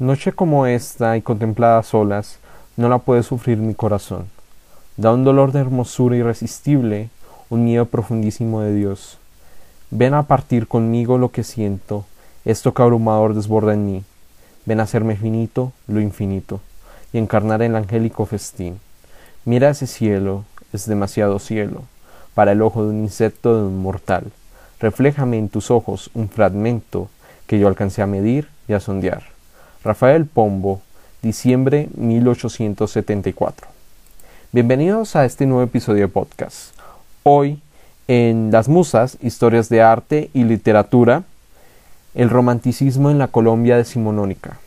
Noche como esta y contemplada solas, no la puede sufrir mi corazón. Da un dolor de hermosura irresistible, un miedo profundísimo de Dios. Ven a partir conmigo lo que siento, esto que abrumador desborda en mí. Ven a hacerme finito lo infinito, y encarnar el angélico festín. Mira ese cielo, es demasiado cielo, para el ojo de un insecto de un mortal. Refléjame en tus ojos un fragmento que yo alcancé a medir y a sondear. Rafael Pombo, diciembre 1874. Bienvenidos a este nuevo episodio de podcast. Hoy, en Las Musas, historias de arte y literatura, el romanticismo en la Colombia decimonónica.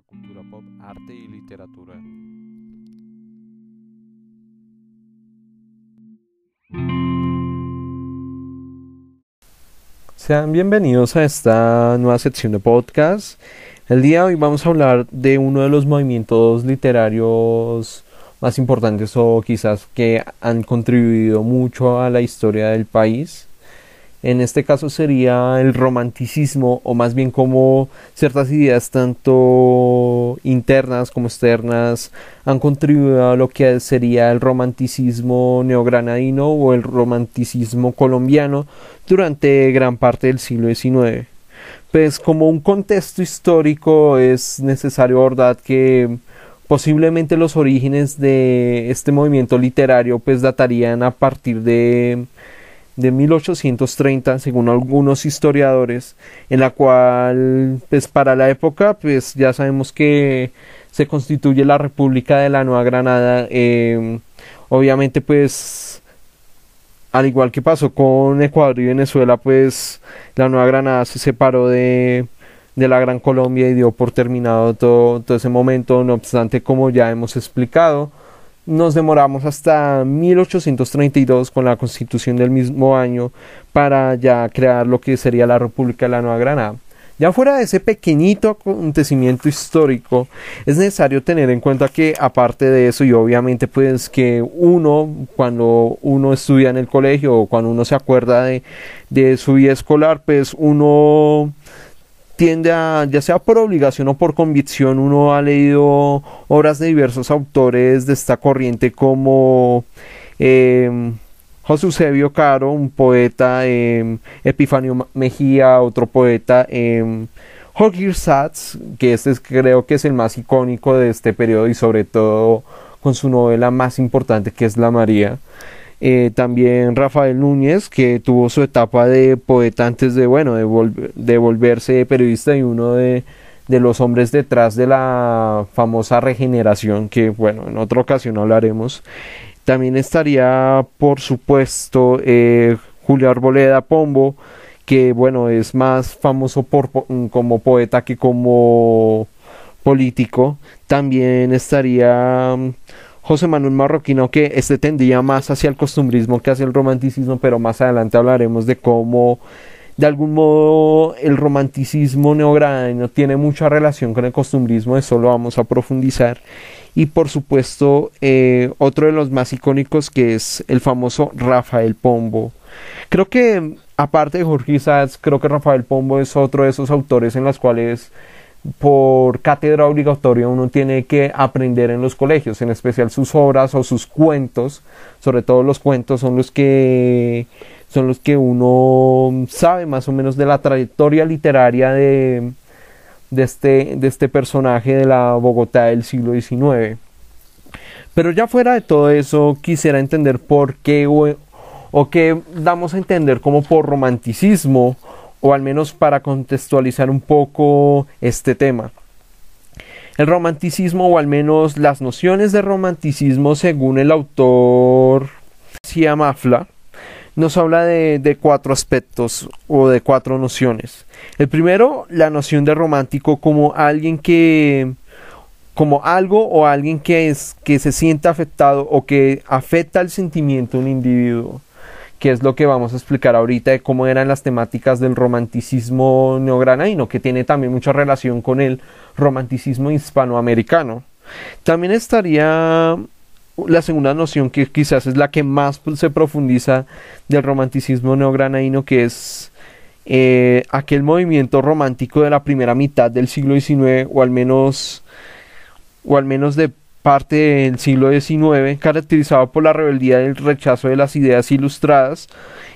Cultura pop, arte y literatura. Sean bienvenidos a esta nueva sección de podcast. El día de hoy vamos a hablar de uno de los movimientos literarios más importantes o quizás que han contribuido mucho a la historia del país en este caso sería el romanticismo o más bien como ciertas ideas tanto internas como externas han contribuido a lo que sería el romanticismo neogranadino o el romanticismo colombiano durante gran parte del siglo XIX. Pues como un contexto histórico es necesario abordar que posiblemente los orígenes de este movimiento literario pues datarían a partir de de 1830, según algunos historiadores, en la cual, pues para la época, pues ya sabemos que se constituye la República de la Nueva Granada. Em, obviamente, pues, al igual que pasó con Ecuador y Venezuela, pues la Nueva Granada se separó de, de la Gran Colombia y dio por terminado todo, todo ese momento, no obstante, como ya hemos explicado, nos demoramos hasta 1832 con la constitución del mismo año para ya crear lo que sería la República de la Nueva Granada. Ya fuera de ese pequeñito acontecimiento histórico, es necesario tener en cuenta que aparte de eso y obviamente pues que uno cuando uno estudia en el colegio o cuando uno se acuerda de, de su vida escolar, pues uno tiende a, ya sea por obligación o por convicción, uno ha leído obras de diversos autores de esta corriente como eh, José Eusebio Caro, un poeta, eh, Epifanio Mejía, otro poeta, eh, Jorge Satz, que este creo que es el más icónico de este periodo y sobre todo con su novela más importante que es La María. Eh, también Rafael Núñez, que tuvo su etapa de poeta antes de, bueno, de, volverse periodista y uno de, los hombres detrás de la famosa regeneración, que, bueno, en otra ocasión hablaremos. También estaría, por supuesto, eh, Julio Arboleda Pombo, que, bueno, es más famoso por, como poeta que como político. También estaría José Manuel Marroquino que este tendría más hacia el costumbrismo que hacia el romanticismo, pero más adelante hablaremos de cómo de algún modo el romanticismo neogranadino tiene mucha relación con el costumbrismo, eso lo vamos a profundizar. Y por supuesto, eh, otro de los más icónicos que es el famoso Rafael Pombo. Creo que, aparte de Jorge Isaacs, creo que Rafael Pombo es otro de esos autores en los cuales por cátedra obligatoria uno tiene que aprender en los colegios, en especial sus obras o sus cuentos, sobre todo los cuentos son los que son los que uno sabe más o menos de la trayectoria literaria de, de, este, de este personaje de la Bogotá del siglo XIX. Pero ya fuera de todo eso, quisiera entender por qué o, o qué damos a entender como por romanticismo o al menos para contextualizar un poco este tema. El romanticismo, o al menos las nociones de romanticismo, según el autor Sia Mafla, nos habla de, cuatro aspectos o de cuatro nociones. El primero, la noción de romántico como alguien que como algo o alguien que es que se siente afectado o que afecta el sentimiento de un individuo que es lo que vamos a explicar ahorita de cómo eran las temáticas del romanticismo neogranadino, que tiene también mucha relación con el romanticismo hispanoamericano. También estaría la segunda noción que quizás es la que más se profundiza del romanticismo neogranadino, que es eh, aquel movimiento romántico de la primera mitad del siglo XIX, o al menos, o al menos de parte del siglo XIX, caracterizado por la rebeldía y el rechazo de las ideas ilustradas,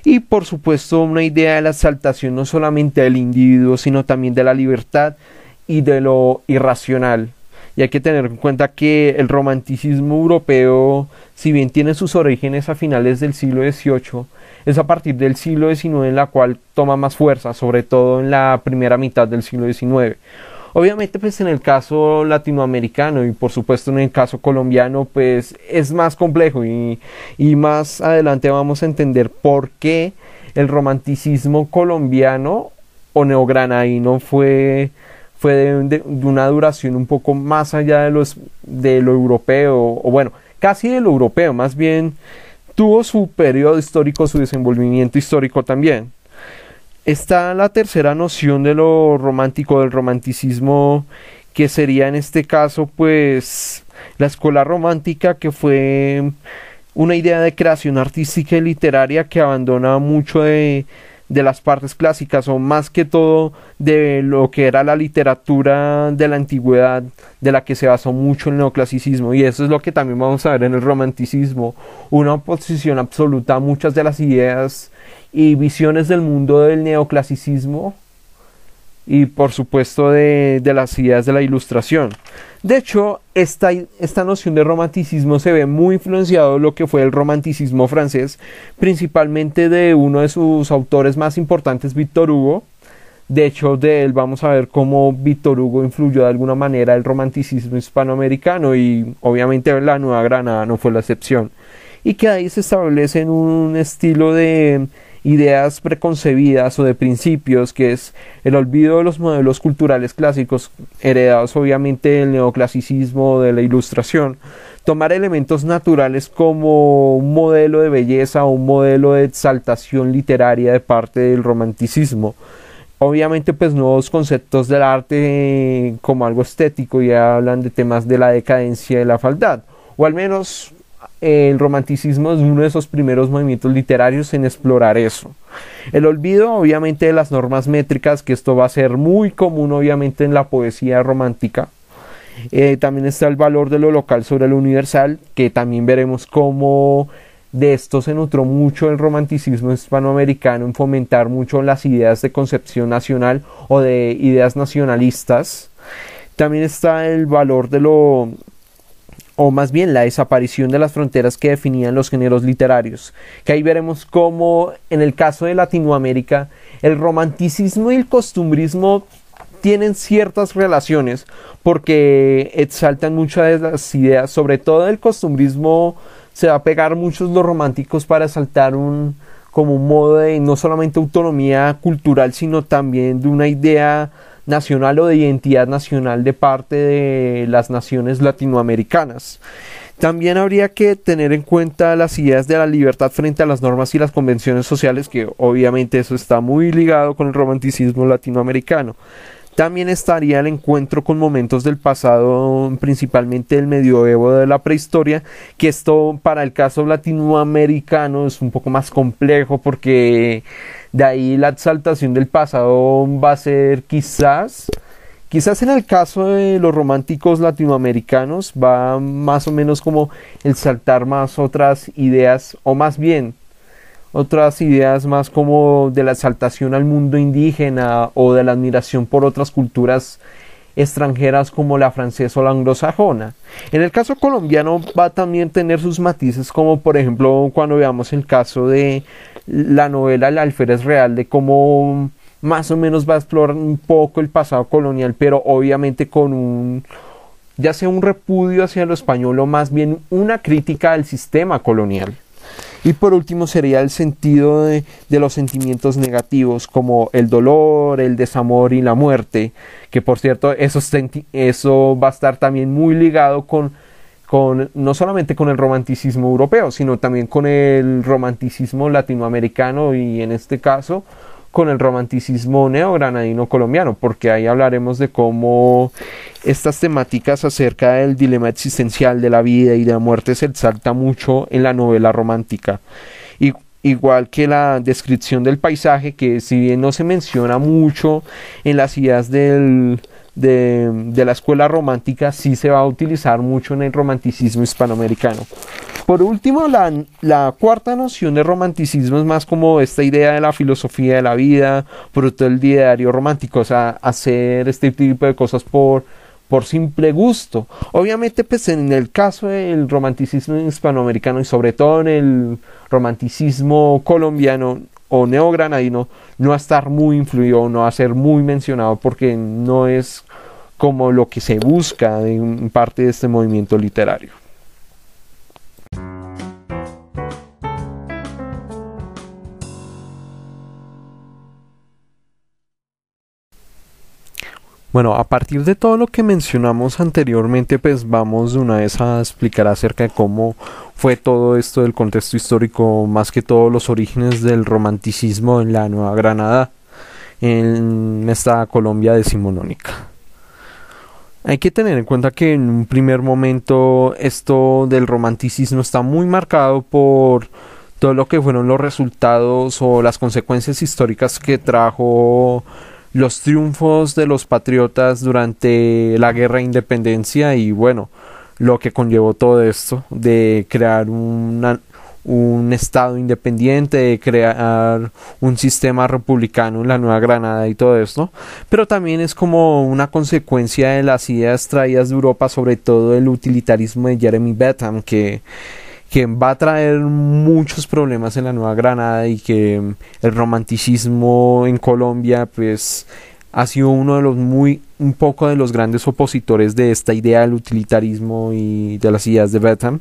y por supuesto una idea de la exaltación no solamente del individuo, sino también de la libertad y de lo irracional. Y hay que tener en cuenta que el romanticismo europeo, si bien tiene sus orígenes a finales del siglo XVIII, es a partir del siglo XIX en la cual toma más fuerza, sobre todo en la primera mitad del siglo XIX. Obviamente, pues en el caso latinoamericano y por supuesto en el caso colombiano, pues es más complejo y, y más adelante vamos a entender por qué el romanticismo colombiano o neogranadino fue fue de, una duración un poco más allá de, los, de lo europeo, o bueno, casi de lo europeo, más bien tuvo su periodo histórico, su desenvolvimiento histórico también. Está la tercera noción de lo romántico, del romanticismo, que sería en este caso pues la escuela romántica, que fue una idea de creación artística y literaria que abandona mucho de, de las partes clásicas o más que todo de lo que era la literatura de la antigüedad de la que se basó mucho el neoclasicismo. Y eso es lo que también vamos a ver en el romanticismo una oposición absoluta a muchas de las ideas y visiones del mundo del neoclasicismo y por supuesto de, las ideas de la ilustración. De hecho, esta, esta noción de romanticismo se ve muy influenciado en lo que fue el romanticismo francés, principalmente de uno de sus autores más importantes, Víctor Hugo. De hecho, de él vamos a ver cómo Víctor Hugo influyó de alguna manera el romanticismo hispanoamericano y obviamente la Nueva Granada no fue la excepción. Y que ahí se establece un estilo de ideas preconcebidas o de principios, que es el olvido de los modelos culturales clásicos, heredados obviamente del neoclasicismo, de la ilustración, tomar elementos naturales como un modelo de belleza o un modelo de exaltación literaria de parte del romanticismo. Obviamente pues nuevos conceptos del arte como algo estético ya hablan de temas de la decadencia y la faldad, o al menos el romanticismo es uno de esos primeros movimientos literarios en explorar eso. El olvido, obviamente, de las normas métricas, que esto va a ser muy común, obviamente, en la poesía romántica. Eh, también está el valor de lo local sobre lo universal, que también veremos cómo de esto se nutró mucho el romanticismo hispanoamericano en fomentar mucho las ideas de concepción nacional o de ideas nacionalistas. También está el valor de lo o más bien la desaparición de las fronteras que definían los géneros literarios, que ahí veremos cómo en el caso de Latinoamérica el romanticismo y el costumbrismo tienen ciertas relaciones porque exaltan muchas de las ideas, sobre todo el costumbrismo se va a pegar muchos los románticos para exaltar un como un modo de no solamente autonomía cultural, sino también de una idea nacional o de identidad nacional de parte de las naciones latinoamericanas. También habría que tener en cuenta las ideas de la libertad frente a las normas y las convenciones sociales, que obviamente eso está muy ligado con el romanticismo latinoamericano. También estaría el encuentro con momentos del pasado, principalmente del medioevo de la prehistoria, que esto para el caso latinoamericano es un poco más complejo porque de ahí la exaltación del pasado va a ser quizás, quizás en el caso de los románticos latinoamericanos va más o menos como el saltar más otras ideas o más bien otras ideas más como de la exaltación al mundo indígena o de la admiración por otras culturas extranjeras como la francesa o la anglosajona. En el caso colombiano va a también tener sus matices como por ejemplo cuando veamos el caso de la novela El alférez real de cómo más o menos va a explorar un poco el pasado colonial pero obviamente con un ya sea un repudio hacia lo español o más bien una crítica al sistema colonial. Y por último sería el sentido de, los sentimientos negativos como el dolor, el desamor y la muerte, que por cierto eso, eso va a estar también muy ligado con, con no solamente con el romanticismo europeo, sino también con el romanticismo latinoamericano y en este caso con el romanticismo neogranadino colombiano, porque ahí hablaremos de cómo estas temáticas acerca del dilema existencial de la vida y de la muerte se exalta mucho en la novela romántica. Y, igual que la descripción del paisaje, que si bien no se menciona mucho en las ideas del, de, la escuela romántica, sí se va a utilizar mucho en el romanticismo hispanoamericano. Por último, la, cuarta noción de romanticismo es más como esta idea de la filosofía de la vida, fruto del diario romántico, o sea, hacer este tipo de cosas por, por simple gusto. Obviamente, pues en el caso del romanticismo hispanoamericano y sobre todo en el romanticismo colombiano o neogranadino, no va a estar muy influido, no va a ser muy mencionado porque no es como lo que se busca en parte de este movimiento literario. Bueno, a partir de todo lo que mencionamos anteriormente, pues vamos de una vez a explicar acerca de cómo fue todo esto del contexto histórico, más que todo los orígenes del romanticismo en la Nueva Granada, en esta Colombia decimonónica. Hay que tener en cuenta que en un primer momento esto del romanticismo está muy marcado por todo lo que fueron los resultados o las consecuencias históricas que trajo los triunfos de los patriotas durante la guerra de independencia y bueno, lo que conllevó todo esto de crear un estado independiente, de crear un sistema republicano en la Nueva Granada y todo esto, pero también es como una consecuencia de las ideas traídas de Europa, sobre todo el utilitarismo de Jeremy Bentham, que va a traer muchos problemas en la Nueva Granada y que el romanticismo en Colombia pues ha sido uno de los muy un poco de los grandes opositores de esta idea del utilitarismo y de las ideas de Bentham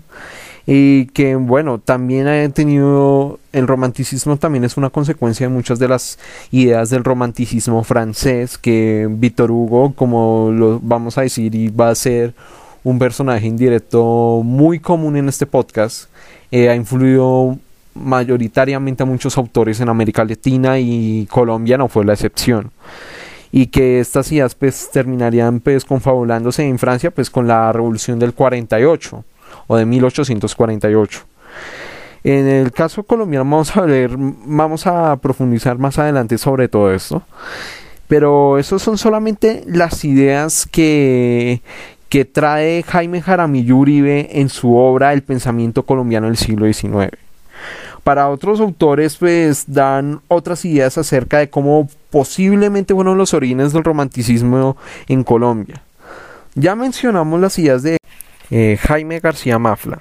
y que bueno también ha tenido el romanticismo también es una consecuencia de muchas de las ideas del romanticismo francés que Víctor Hugo como lo vamos a decir y va a ser un personaje indirecto muy común en este podcast. Eh, ha influido mayoritariamente a muchos autores en América Latina y Colombia no fue la excepción. Y que estas ideas pues terminarían pues confabulándose en Francia pues con la revolución del 48 o de 1848. En el caso colombiano vamos a ver, vamos a profundizar más adelante sobre todo esto. Pero eso son solamente las ideas que, que trae Jaime Jaramillo Uribe en su obra El pensamiento colombiano del siglo XIX. Para otros autores, pues dan otras ideas acerca de cómo posiblemente fueron los orígenes del romanticismo en Colombia. Ya mencionamos las ideas de eh, Jaime García Mafla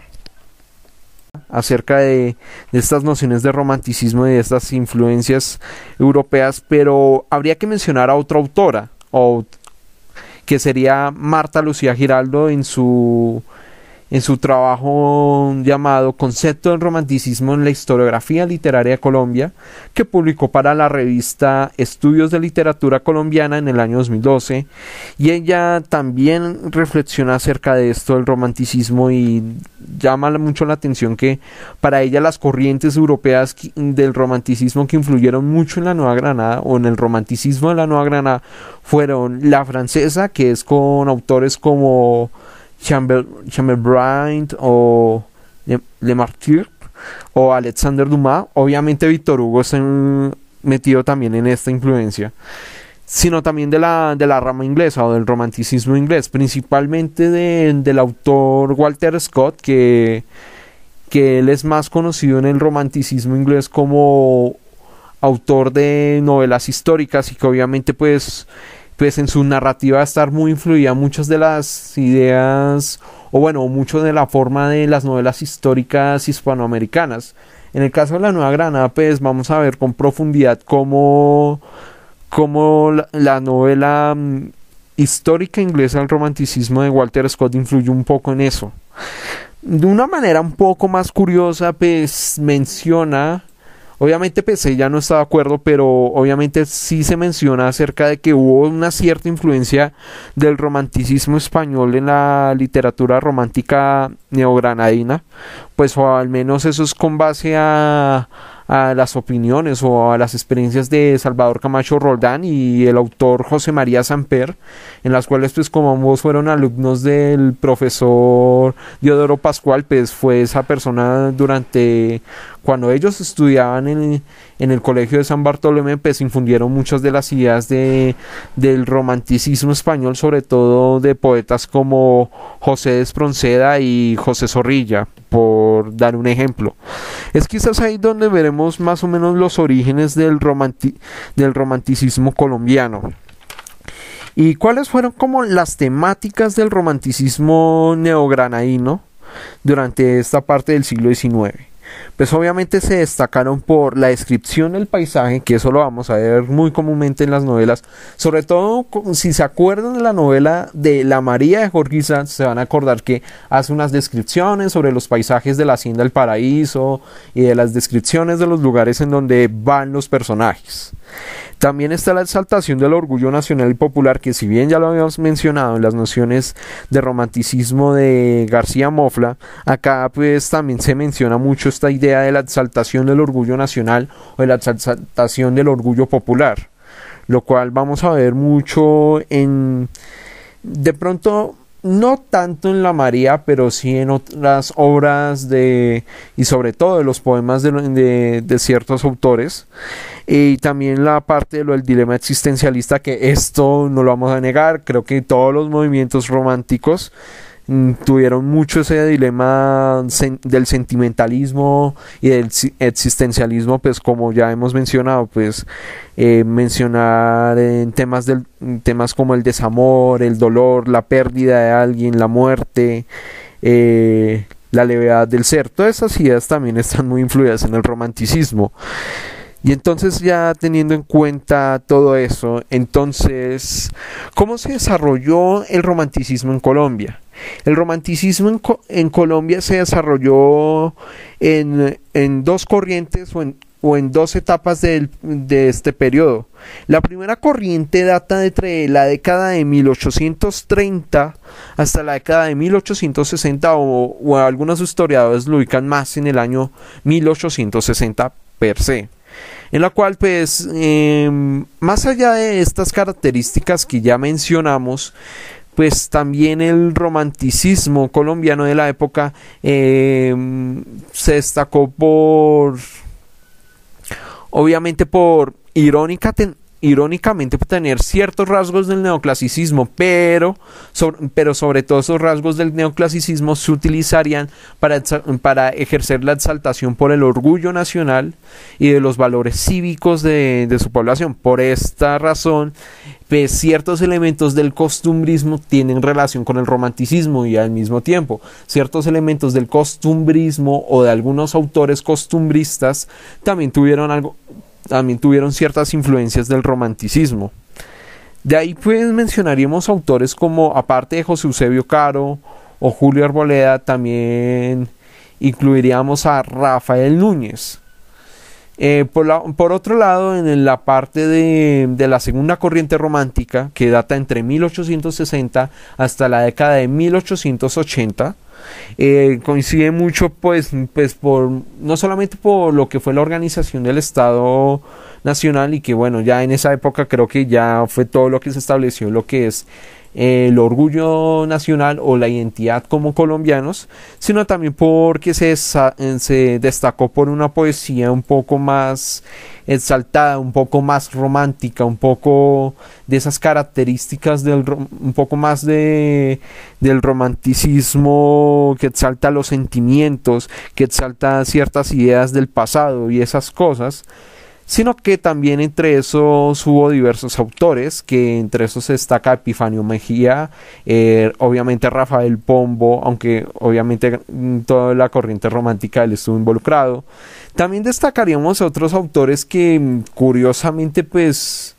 acerca de, estas nociones de romanticismo y de estas influencias europeas, pero habría que mencionar a otra autora, que sería Marta Lucía Giraldo en su en su trabajo llamado Concepto del Romanticismo en la Historiografía Literaria de Colombia, que publicó para la revista Estudios de Literatura Colombiana en el año 2012, y ella también reflexiona acerca de esto del romanticismo y llama mucho la atención que para ella las corrientes europeas del romanticismo que influyeron mucho en la Nueva Granada o en el romanticismo de la Nueva Granada fueron la francesa, que es con autores como Chamberlain o Le, Martyr o Alexander Dumas, obviamente Víctor Hugo está metido también en esta influencia, sino también de la, de la rama inglesa o del romanticismo inglés, principalmente del autor Walter Scott, que, que él es más conocido en el romanticismo inglés como autor de novelas históricas y que obviamente pues pues en su narrativa va a estar muy influida muchas de las ideas o bueno, mucho de la forma de las novelas históricas hispanoamericanas. En el caso de la Nueva Granada, pues vamos a ver con profundidad cómo, cómo la, novela mm, histórica inglesa del romanticismo de Walter Scott influyó un poco en eso. De una manera un poco más curiosa, pues menciona Obviamente pues ya no está de acuerdo, pero obviamente sí se menciona acerca de que hubo una cierta influencia del romanticismo español en la literatura romántica neogranadina, pues o al menos eso es con base a, a las opiniones o a las experiencias de Salvador Camacho Roldán y el autor José María Samper, en las cuales pues como ambos fueron alumnos del profesor Diodoro Pascual, pues fue esa persona durante cuando ellos estudiaban en, en, el colegio de San Bartolomé, pues infundieron muchas de las ideas de, del romanticismo español, sobre todo de poetas como José de Espronceda y José Zorrilla, por dar un ejemplo. Es quizás ahí donde veremos más o menos los orígenes del, del romanticismo colombiano. ¿Y cuáles fueron como las temáticas del romanticismo neogranadino durante esta parte del siglo XIX? Pues obviamente se destacaron por la descripción del paisaje, que eso lo vamos a ver muy comúnmente en las novelas, sobre todo si se acuerdan de la novela de La María de Jorge se van a acordar que hace unas descripciones sobre los paisajes de la hacienda del paraíso y de las descripciones de los lugares en donde van los personajes. También está la exaltación del orgullo nacional y popular, que si bien ya lo habíamos mencionado en las nociones de romanticismo de García Mofla, acá pues también se menciona mucho esta idea de la exaltación del orgullo nacional o de la exaltación del orgullo popular, lo cual vamos a ver mucho en... De pronto no tanto en la María, pero sí en otras obras de y sobre todo de los poemas de, de, ciertos autores. Y también la parte de lo del dilema existencialista que esto no lo vamos a negar, creo que todos los movimientos románticos tuvieron mucho ese dilema del sentimentalismo y del existencialismo, pues como ya hemos mencionado, pues eh, mencionar en temas, del, temas como el desamor, el dolor, la pérdida de alguien, la muerte, eh, la levedad del ser, todas esas ideas también están muy influidas en el romanticismo. Y entonces ya teniendo en cuenta todo eso, entonces, ¿cómo se desarrolló el romanticismo en Colombia? El romanticismo en, Colombia se desarrolló en, dos corrientes o en, o en dos etapas de, este periodo. La primera corriente data entre la década de 1830 hasta la década de 1860 o, o algunos historiadores lo ubican más en el año 1860 per se en la cual pues em, más allá de estas características que ya mencionamos pues también el romanticismo colombiano de la época em, se destacó por obviamente por irónica irónicamente tener ciertos rasgos del neoclasicismo, pero sobre, pero sobre todo esos rasgos del neoclasicismo se utilizarían para, para ejercer la exaltación por el orgullo nacional y de los valores cívicos de, de su población. Por esta razón, pues, ciertos elementos del costumbrismo tienen relación con el romanticismo y al mismo tiempo ciertos elementos del costumbrismo o de algunos autores costumbristas también tuvieron algo también tuvieron ciertas influencias del romanticismo. De ahí pues mencionaríamos autores como, aparte de José Eusebio Caro o Julio Arboleda, también incluiríamos a Rafael Núñez. Eh, por, otro lado, en la parte de, de, la segunda corriente romántica, que data entre 1860 hasta la década de 1880, eh, coincide mucho pues, pues por no solamente por lo que fue la organización del Estado Nacional y que bueno ya en esa época creo que ya fue todo lo que se estableció lo que es el orgullo nacional o la identidad como colombianos, sino también porque se, se destacó por una poesía un poco más exaltada, un poco más romántica, un poco de esas características del un poco más de del romanticismo que exalta los sentimientos, que exalta ciertas ideas del pasado y esas cosas sino que también entre esos hubo diversos autores, que entre esos se destaca Epifanio Mejía, eh, obviamente Rafael Pombo, aunque obviamente toda la corriente romántica él estuvo involucrado. También destacaríamos otros autores que curiosamente pues,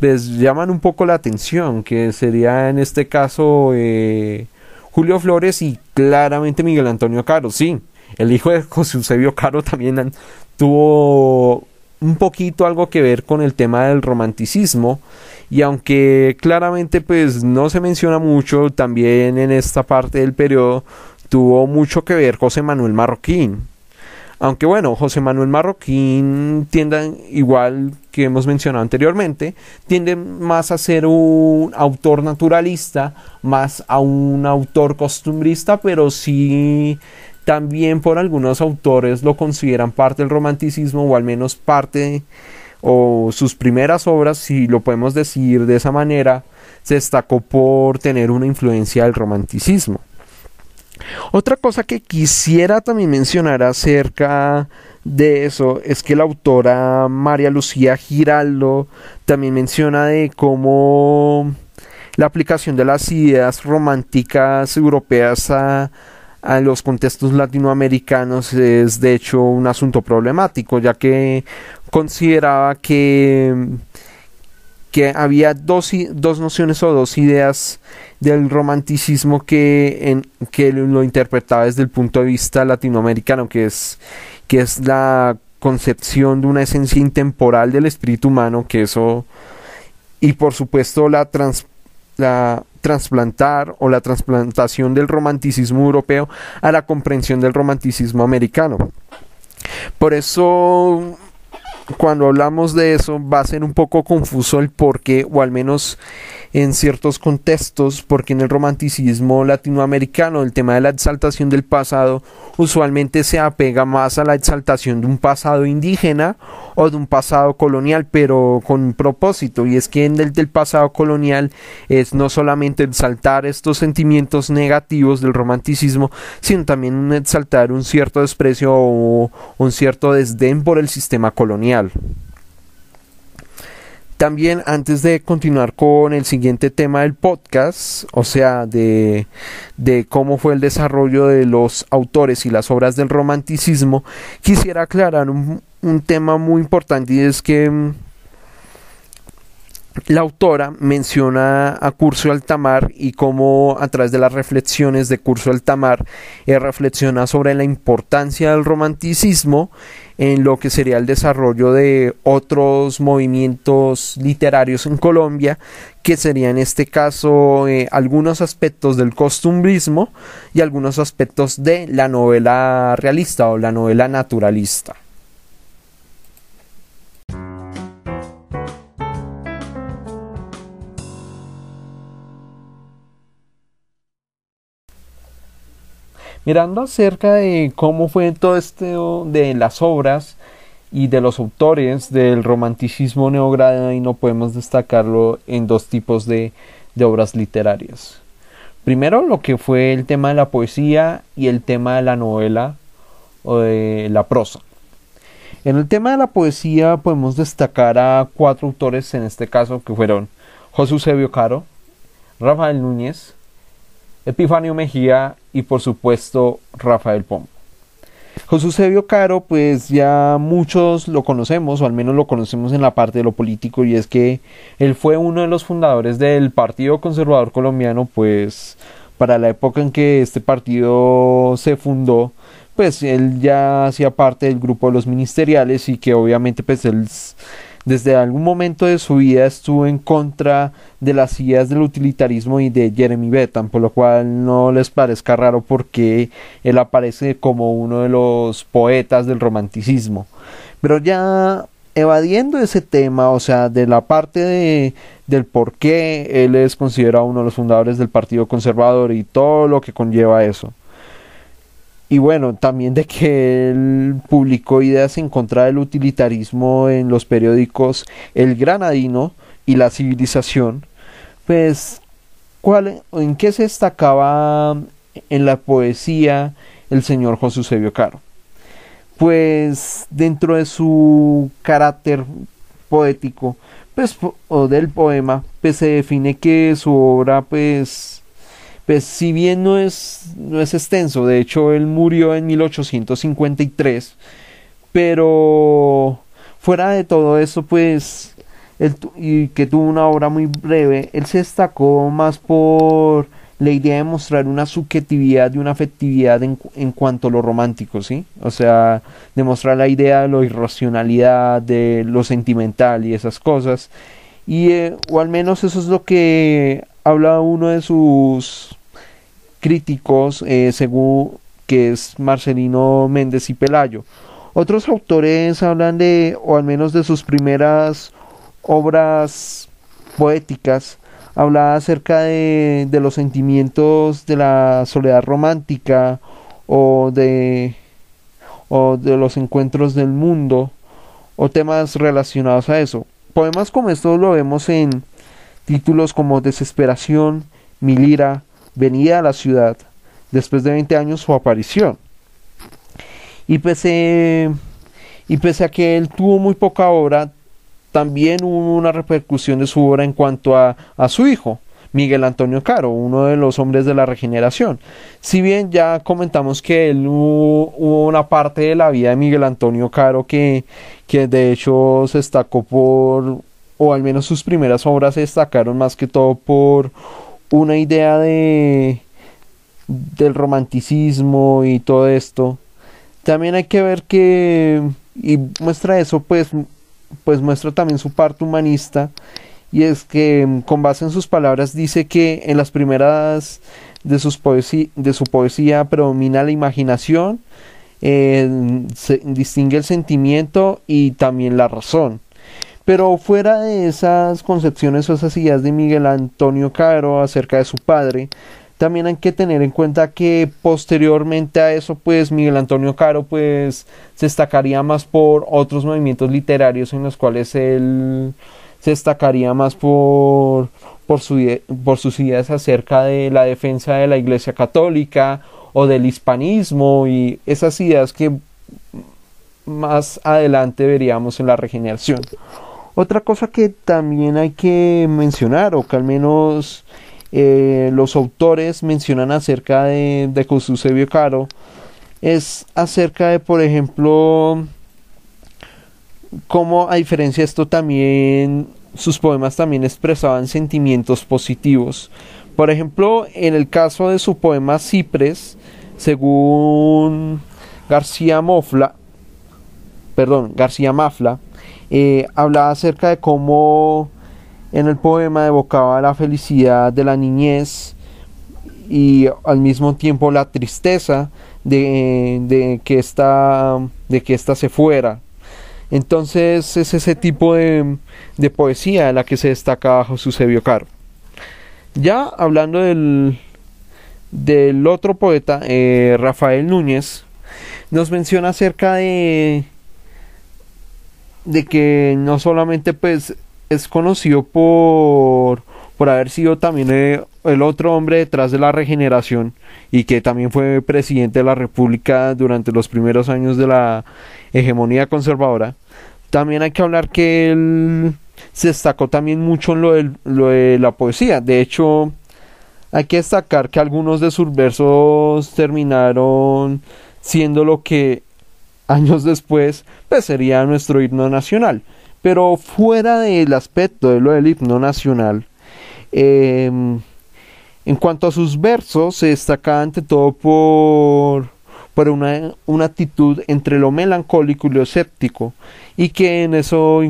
pues llaman un poco la atención, que sería en este caso eh, Julio Flores y claramente Miguel Antonio Caro, sí. El hijo de José Eusebio Caro también tuvo un poquito algo que ver con el tema del romanticismo y aunque claramente pues no se menciona mucho también en esta parte del periodo tuvo mucho que ver José Manuel Marroquín. Aunque bueno, José Manuel Marroquín tiende, igual que hemos mencionado anteriormente, tiende más a ser un autor naturalista, más a un autor costumbrista, pero sí también por algunos autores lo consideran parte del romanticismo o al menos parte o sus primeras obras, si lo podemos decir de esa manera, se destacó por tener una influencia del romanticismo. Otra cosa que quisiera también mencionar acerca de eso es que la autora María Lucía Giraldo también menciona de cómo la aplicación de las ideas románticas europeas a, a los contextos latinoamericanos es de hecho un asunto problemático, ya que consideraba que que había dos, dos nociones o dos ideas del romanticismo que, que lo interpretaba desde el punto de vista latinoamericano, que es, que es la concepción de una esencia intemporal del espíritu humano, que eso, y por supuesto la, trans, la trasplantar o la trasplantación del romanticismo europeo a la comprensión del romanticismo americano. Por eso cuando hablamos de eso va a ser un poco confuso el por qué, o al menos en ciertos contextos, porque en el romanticismo latinoamericano el tema de la exaltación del pasado usualmente se apega más a la exaltación de un pasado indígena o de un pasado colonial, pero con un propósito, y es que en el del pasado colonial es no solamente exaltar estos sentimientos negativos del romanticismo, sino también exaltar un cierto desprecio o un cierto desdén por el sistema colonial. También antes de continuar con el siguiente tema del podcast, o sea, de, cómo fue el desarrollo de los autores y las obras del romanticismo, quisiera aclarar un, un tema muy importante y es que mm, la autora menciona a Curso Altamar y cómo a través de las reflexiones de Curso Altamar eh, reflexiona sobre la importancia del romanticismo en lo que sería el desarrollo de otros movimientos literarios en Colombia, que sería en este caso eh, algunos aspectos del costumbrismo y algunos aspectos de la novela realista o la novela naturalista. Mirando acerca de cómo fue todo esto de las obras y de los autores del romanticismo no podemos destacarlo en dos tipos de, de obras literarias. Primero lo que fue el tema de la poesía y el tema de la novela o de la prosa. En el tema de la poesía podemos destacar a cuatro autores en este caso que fueron José Eusebio Caro, Rafael Núñez, Epifanio Mejía y por supuesto Rafael Pombo. José Eusebio Caro, pues ya muchos lo conocemos, o al menos lo conocemos en la parte de lo político, y es que él fue uno de los fundadores del Partido Conservador Colombiano, pues para la época en que este partido se fundó, pues él ya hacía parte del grupo de los ministeriales y que obviamente pues él desde algún momento de su vida estuvo en contra de las ideas del utilitarismo y de Jeremy Bentham, por lo cual no les parezca raro porque él aparece como uno de los poetas del romanticismo. Pero ya evadiendo ese tema, o sea, de la parte de, del por qué él es considerado uno de los fundadores del Partido Conservador y todo lo que conlleva eso y bueno, también de que él publicó ideas en contra del utilitarismo en los periódicos El Granadino y La Civilización, pues, ¿cuál, ¿en qué se destacaba en la poesía el señor José Eusebio Caro? Pues dentro de su carácter poético, pues, o del poema, pues se define que su obra, pues, pues si bien no es, no es extenso, de hecho él murió en 1853, pero fuera de todo eso, pues, y que tuvo una obra muy breve, él se destacó más por la idea de mostrar una subjetividad y una afectividad en, en, cuanto a lo romántico, ¿sí? O sea, demostrar la idea de la irracionalidad, de lo sentimental y esas cosas. Y, eh, o al menos eso es lo que habla uno de sus críticos, eh, según que es Marcelino Méndez y Pelayo. Otros autores hablan de, o al menos de sus primeras obras poéticas, habla acerca de, de los sentimientos de la soledad romántica o de, o de los encuentros del mundo o temas relacionados a eso. Poemas como estos lo vemos en títulos como Desesperación, Milira, Venida a la ciudad, después de 20 años su aparición. Y pese, y pese a que él tuvo muy poca obra, también hubo una repercusión de su obra en cuanto a, a su hijo, Miguel Antonio Caro, uno de los hombres de la regeneración. Si bien ya comentamos que él hubo, una parte de la vida de Miguel Antonio Caro que, que de hecho se destacó por, o al menos sus primeras obras se destacaron más que todo por una idea de del romanticismo y todo esto. También hay que ver que y muestra eso pues pues muestra también su parte humanista y es que mm, con base en sus palabras dice que en las primeras de, sus de su poesía predomina la imaginación, eh, se distingue el sentimiento y también la razón. Pero fuera de esas concepciones o esas ideas de Miguel Antonio Caro acerca de su padre, también hay que tener en cuenta que posteriormente a eso, pues Miguel Antonio Caro, pues se destacaría más por otros movimientos literarios en los cuales él se destacaría más por, por, su, por sus ideas acerca de la defensa de la Iglesia Católica o del hispanismo y esas ideas que más adelante veríamos en la regeneración. Otra cosa que también hay que mencionar, o que al menos eh, los autores mencionan acerca de, de José Eusebio Caro, es acerca de, por ejemplo, como a diferencia de esto también sus poemas también expresaban sentimientos positivos. Por ejemplo, en el caso de su poema Cipres, según García Mofla, perdón, García Mafla, eh, hablaba acerca de cómo en el poema evocaba la felicidad de la niñez y al mismo tiempo la tristeza de, de que esta de que ésta se fuera entonces es ese tipo de, poesía en la que se destaca Eusebio Caro. Ya hablando del, del otro poeta, eh, Rafael Núñez, nos menciona acerca de, de que no solamente pues es conocido por, por haber sido también eh, el otro hombre detrás de la regeneración y que también fue presidente de la República durante los primeros años de la hegemonía conservadora, también hay que hablar que él se destacó también mucho en lo de, la poesía. De hecho, hay que destacar que algunos de sus versos terminaron siendo lo que años después pues, sería nuestro himno nacional. Pero fuera del aspecto de lo del himno nacional, em, en cuanto a sus versos, se destaca ante todo por por una, una actitud entre lo melancólico y lo escéptico, y que en eso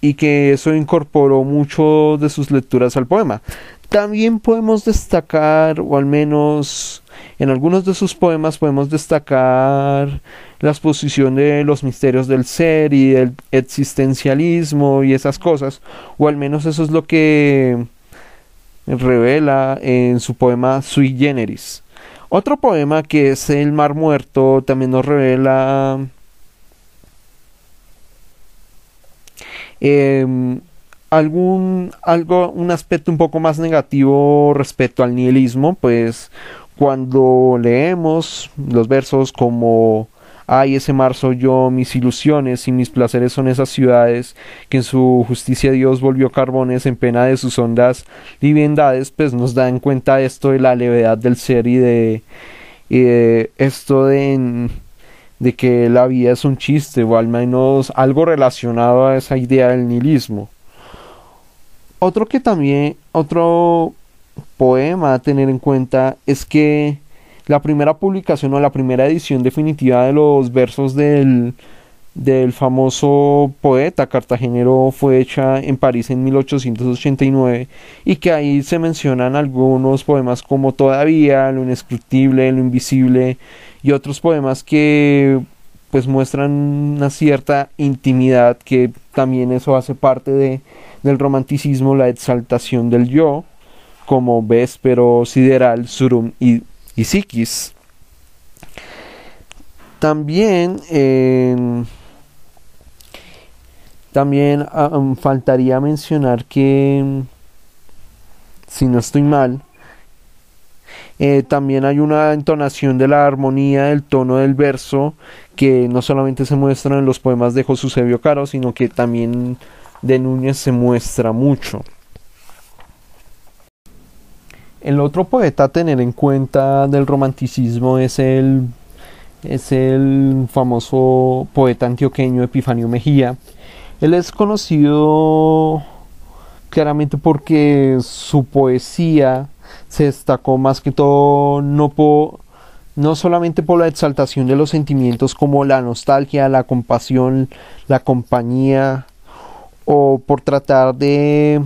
y que eso incorporó mucho de sus lecturas al poema. También podemos destacar, o al menos en algunos de sus poemas podemos destacar la exposición de los misterios del ser y el existencialismo y esas cosas, o al menos eso es lo que revela en su poema Sui Generis. Otro poema que es El Mar Muerto también nos revela em, algún algo un aspecto un poco más negativo respecto al nihilismo, pues cuando leemos los versos como Ay, ese mar soy yo, mis ilusiones y mis placeres son esas ciudades que en su justicia Dios volvió carbones en pena de sus ondas viviendades, pues nos da en cuenta esto de la levedad del ser y de, esto de, de que la vida es un chiste o al menos algo relacionado a esa idea del nihilismo. Otro que también, otro poema a tener en cuenta es que la primera publicación o la primera edición definitiva de los versos del, del famoso poeta cartagenero fue hecha en París en 1889 y que ahí se mencionan algunos poemas como Todavía, Lo inescrutible, Lo invisible y otros poemas que pues muestran una cierta intimidad que también eso hace parte de, del romanticismo, la exaltación del yo, como Véspero, Sideral, Surum y, y Psiquis. También, también ah, um, faltaría mencionar que, si no estoy mal, eh, también hay una entonación de la armonía del tono del verso que no solamente se muestra en los poemas de José Eusebio Caro, sino que también de Núñez se muestra mucho. El otro poeta a tener en cuenta del romanticismo es el, es el famoso poeta antioqueño Epifanio Mejía. Él es conocido claramente porque su poesía se destacó más que todo no, no solamente por la exaltación de los sentimientos como la nostalgia, la compasión, la compañía, o por tratar de,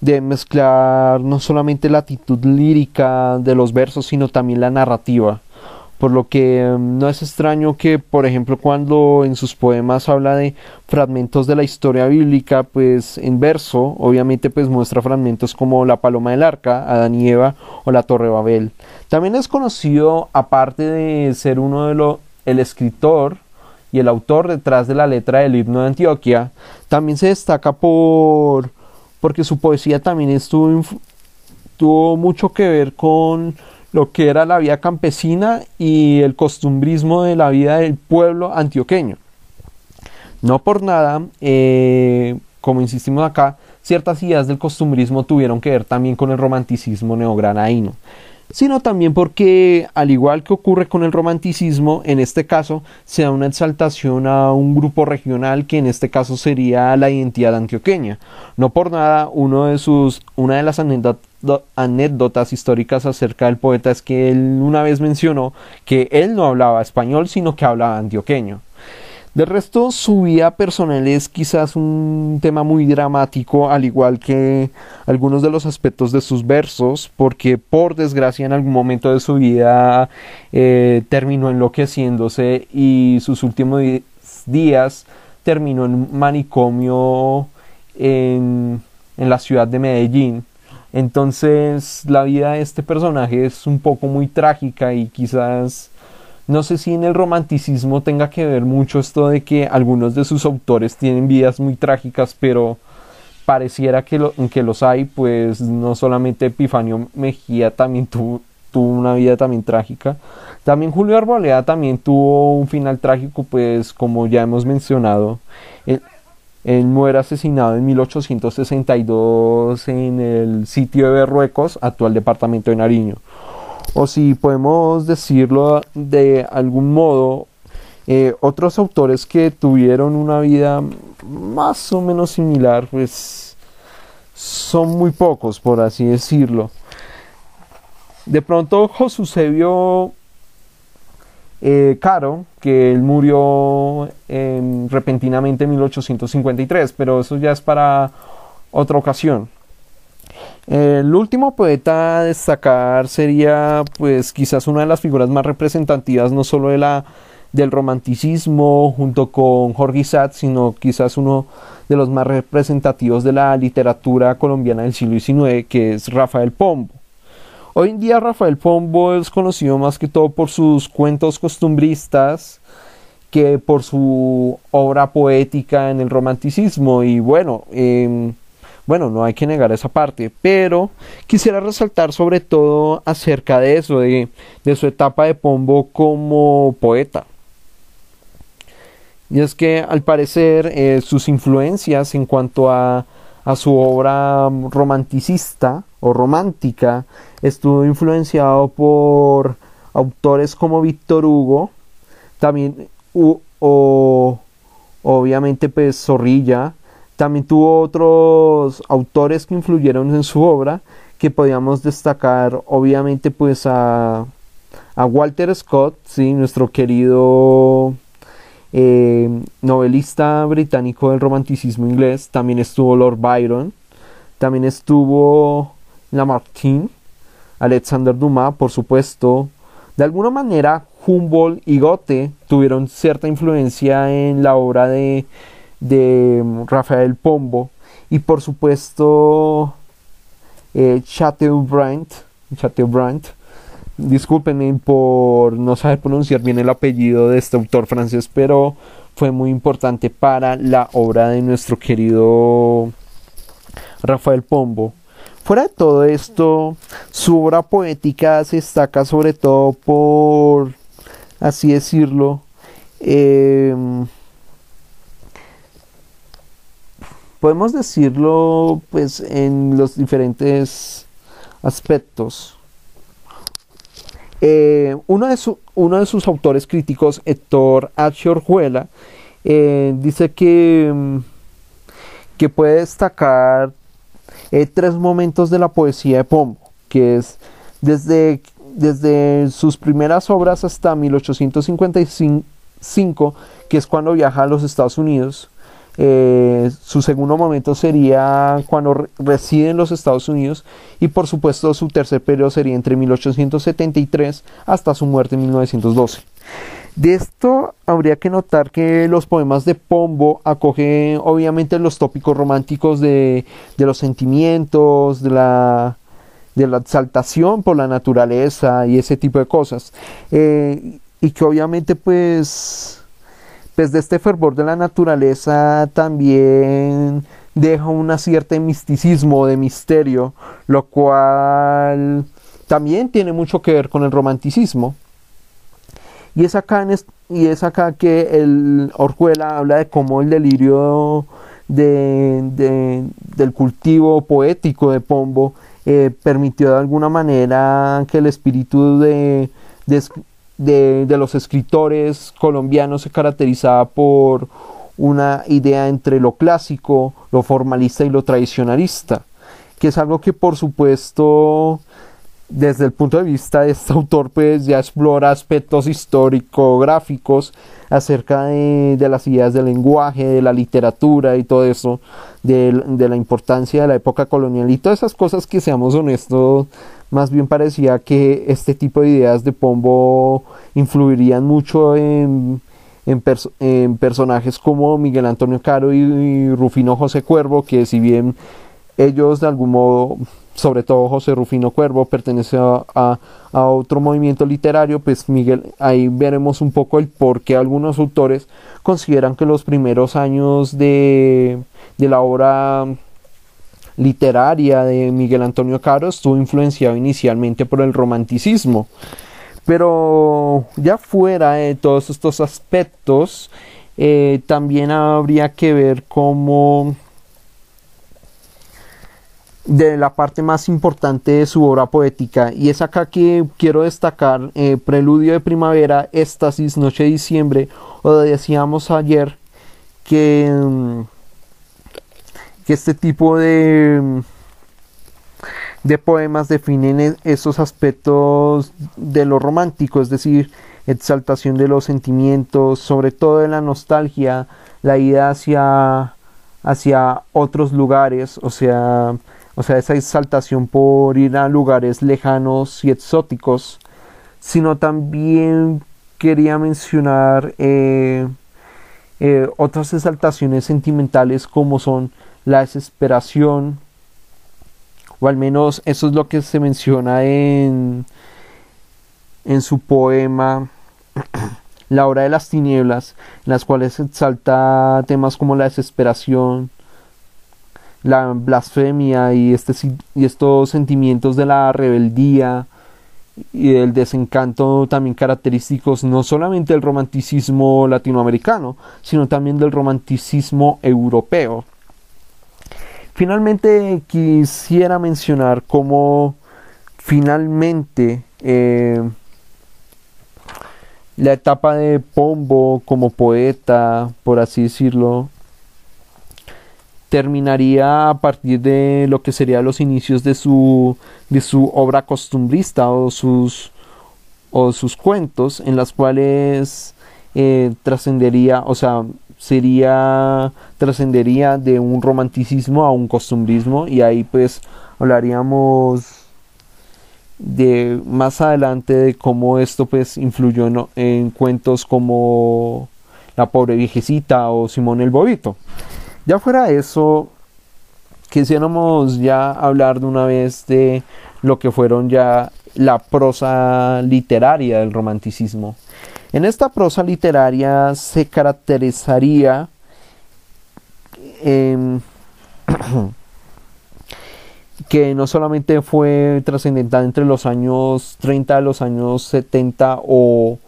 de mezclar no solamente la actitud lírica de los versos, sino también la narrativa. Por lo que em, no es extraño que, por ejemplo, cuando en sus poemas habla de fragmentos de la historia bíblica, pues en verso, obviamente, pues muestra fragmentos como la paloma del arca, Adán y Eva o la torre Babel. También es conocido, aparte de ser uno de los, el escritor y el autor detrás de la letra del himno de Antioquia, también se destaca por porque su poesía también estuvo tuvo mucho que ver con lo que era la vida campesina y el costumbrismo de la vida del pueblo antioqueño. No por nada, eh, como insistimos acá, ciertas ideas del costumbrismo tuvieron que ver también con el romanticismo neogranaíno sino también porque, al igual que ocurre con el romanticismo, en este caso se da una exaltación a un grupo regional que en este caso sería la identidad antioqueña. No por nada, uno de sus, una de las anécdotas históricas acerca del poeta es que él una vez mencionó que él no hablaba español, sino que hablaba antioqueño. De resto, su vida personal es quizás un tema muy dramático, al igual que algunos de los aspectos de sus versos, porque por desgracia en algún momento de su vida eh, terminó enloqueciéndose y sus últimos días terminó en un manicomio en, en la ciudad de Medellín. Entonces la vida de este personaje es un poco muy trágica y quizás no sé si en el romanticismo tenga que ver mucho esto de que algunos de sus autores tienen vidas muy trágicas, pero pareciera que, lo, que los hay, pues no solamente Epifanio Mejía también tuvo, una vida también trágica. También Julio Arboleda también tuvo un final trágico, pues como ya hemos mencionado, él, él muere asesinado en 1862 en el sitio de Berruecos, actual departamento de Nariño o si podemos decirlo de algún modo, eh, otros autores que tuvieron una vida más o menos similar, pues son muy pocos, por así decirlo. De pronto José eh, Caro, que él murió repentinamente en 1853, pero eso ya es para otra ocasión. El último poeta a destacar sería pues quizás una de las figuras más representativas no solo de la del romanticismo junto con Jorge Isaac, sino quizás uno de los más representativos de la literatura colombiana del siglo XIX, que es Rafael Pombo. Hoy en día Rafael Pombo es conocido más que todo por sus cuentos costumbristas que por su obra poética en el romanticismo y bueno, eh, bueno, no hay que negar esa parte, pero quisiera resaltar sobre todo acerca de eso, de, su etapa de Pombo como poeta. Y es que al parecer eh, sus influencias en cuanto a, su obra romanticista o romántica estuvo influenciado por autores como Víctor Hugo, también o obviamente pues Zorrilla, también tuvo otros autores que influyeron en su obra, que podíamos destacar obviamente pues a, a Walter Scott, ¿sí? nuestro querido eh, novelista británico del romanticismo inglés, también estuvo Lord Byron, también estuvo Lamartine, Alexander Dumas, por supuesto. De alguna manera, Humboldt y Goethe tuvieron cierta influencia en la obra de, de Rafael Pombo y por supuesto eh, Chateaubriand, Chateaubriand discúlpenme por no saber pronunciar bien el apellido de este autor francés, pero fue muy importante para la obra de nuestro querido Rafael Pombo. Fuera de todo esto, su obra poética se destaca sobre todo por, así decirlo, em, podemos decirlo pues en los diferentes aspectos. Eh, uno, de sus autores críticos, Héctor H. Orjuela, eh, dice que, mm, que puede destacar eh, tres momentos de la poesía de Pombo, que es desde, desde sus primeras obras hasta 1855, que es cuando viaja a los Estados Unidos, eh, su segundo momento sería cuando reside en los Estados Unidos y por supuesto su tercer periodo sería entre 1873 hasta su muerte en 1912. De esto habría que notar que los poemas de Pombo acogen obviamente los tópicos románticos de, los sentimientos, de la, exaltación por la naturaleza y ese tipo de cosas. Eh, y que obviamente pues pues de este fervor de la naturaleza también deja una cierta misticismo de misterio, lo cual también tiene mucho que ver con el romanticismo. Y es acá, y es acá que el Orjuela habla de cómo el delirio de, del cultivo poético de Pombo eh, permitió de alguna manera que el espíritu de, los escritores colombianos se caracterizaba por una idea entre lo clásico, lo formalista y lo tradicionalista, que es algo que por supuesto desde el punto de vista de este autor pues ya explora aspectos histórico-gráficos acerca de, las ideas del lenguaje, de la literatura y todo eso, de, de la importancia de la época colonial y todas esas cosas que seamos honestos más bien parecía que este tipo de ideas de Pombo influirían mucho en, personajes como Miguel Antonio Caro y, Rufino José Cuervo, que si bien ellos de algún modo, sobre todo José Rufino Cuervo, pertenece a, otro movimiento literario, pues Miguel, ahí veremos un poco el por qué algunos autores consideran que los primeros años de, de la obra literaria de Miguel Antonio Caro estuvo influenciado inicialmente por el romanticismo. Pero ya fuera de todos estos aspectos, eh, también habría que ver cómo de la parte más importante de su obra poética. Y es acá que quiero destacar eh, Preludio de Primavera, Éxtasis, Noche de Diciembre o decíamos ayer que mm, que este tipo de, de poemas definen e, esos aspectos de lo romántico, es decir, exaltación de los sentimientos, sobre todo de la nostalgia, la idea hacia, hacia otros lugares, o sea, o sea, esa exaltación por ir a lugares lejanos y exóticos, sino también quería mencionar eh, eh, otras exaltaciones sentimentales como son la desesperación, o al menos eso es lo que se menciona en, en su poema La hora de las tinieblas, en las cuales se exalta temas como la desesperación, la blasfemia y, este, y estos sentimientos de la rebeldía y del desencanto también característicos no solamente del romanticismo latinoamericano, sino también del romanticismo europeo. Finalmente quisiera mencionar cómo finalmente eh, la etapa de Pombo como poeta, por así decirlo, terminaría a partir de lo que serían los inicios de su, de su obra costumbrista o sus, o sus cuentos en las cuales eh, trascendería, o sea, sería trascendería de un romanticismo a un costumbrismo y ahí pues hablaríamos de más adelante de cómo esto pues influyó en, en cuentos como La pobre viejecita o Simón el Bobito. Ya fuera eso, quisiéramos ya hablar de una vez de lo que fueron ya la prosa literaria del romanticismo. En esta prosa literaria se caracterizaría que no solamente fue trascendental entre los años 30 los años 70 o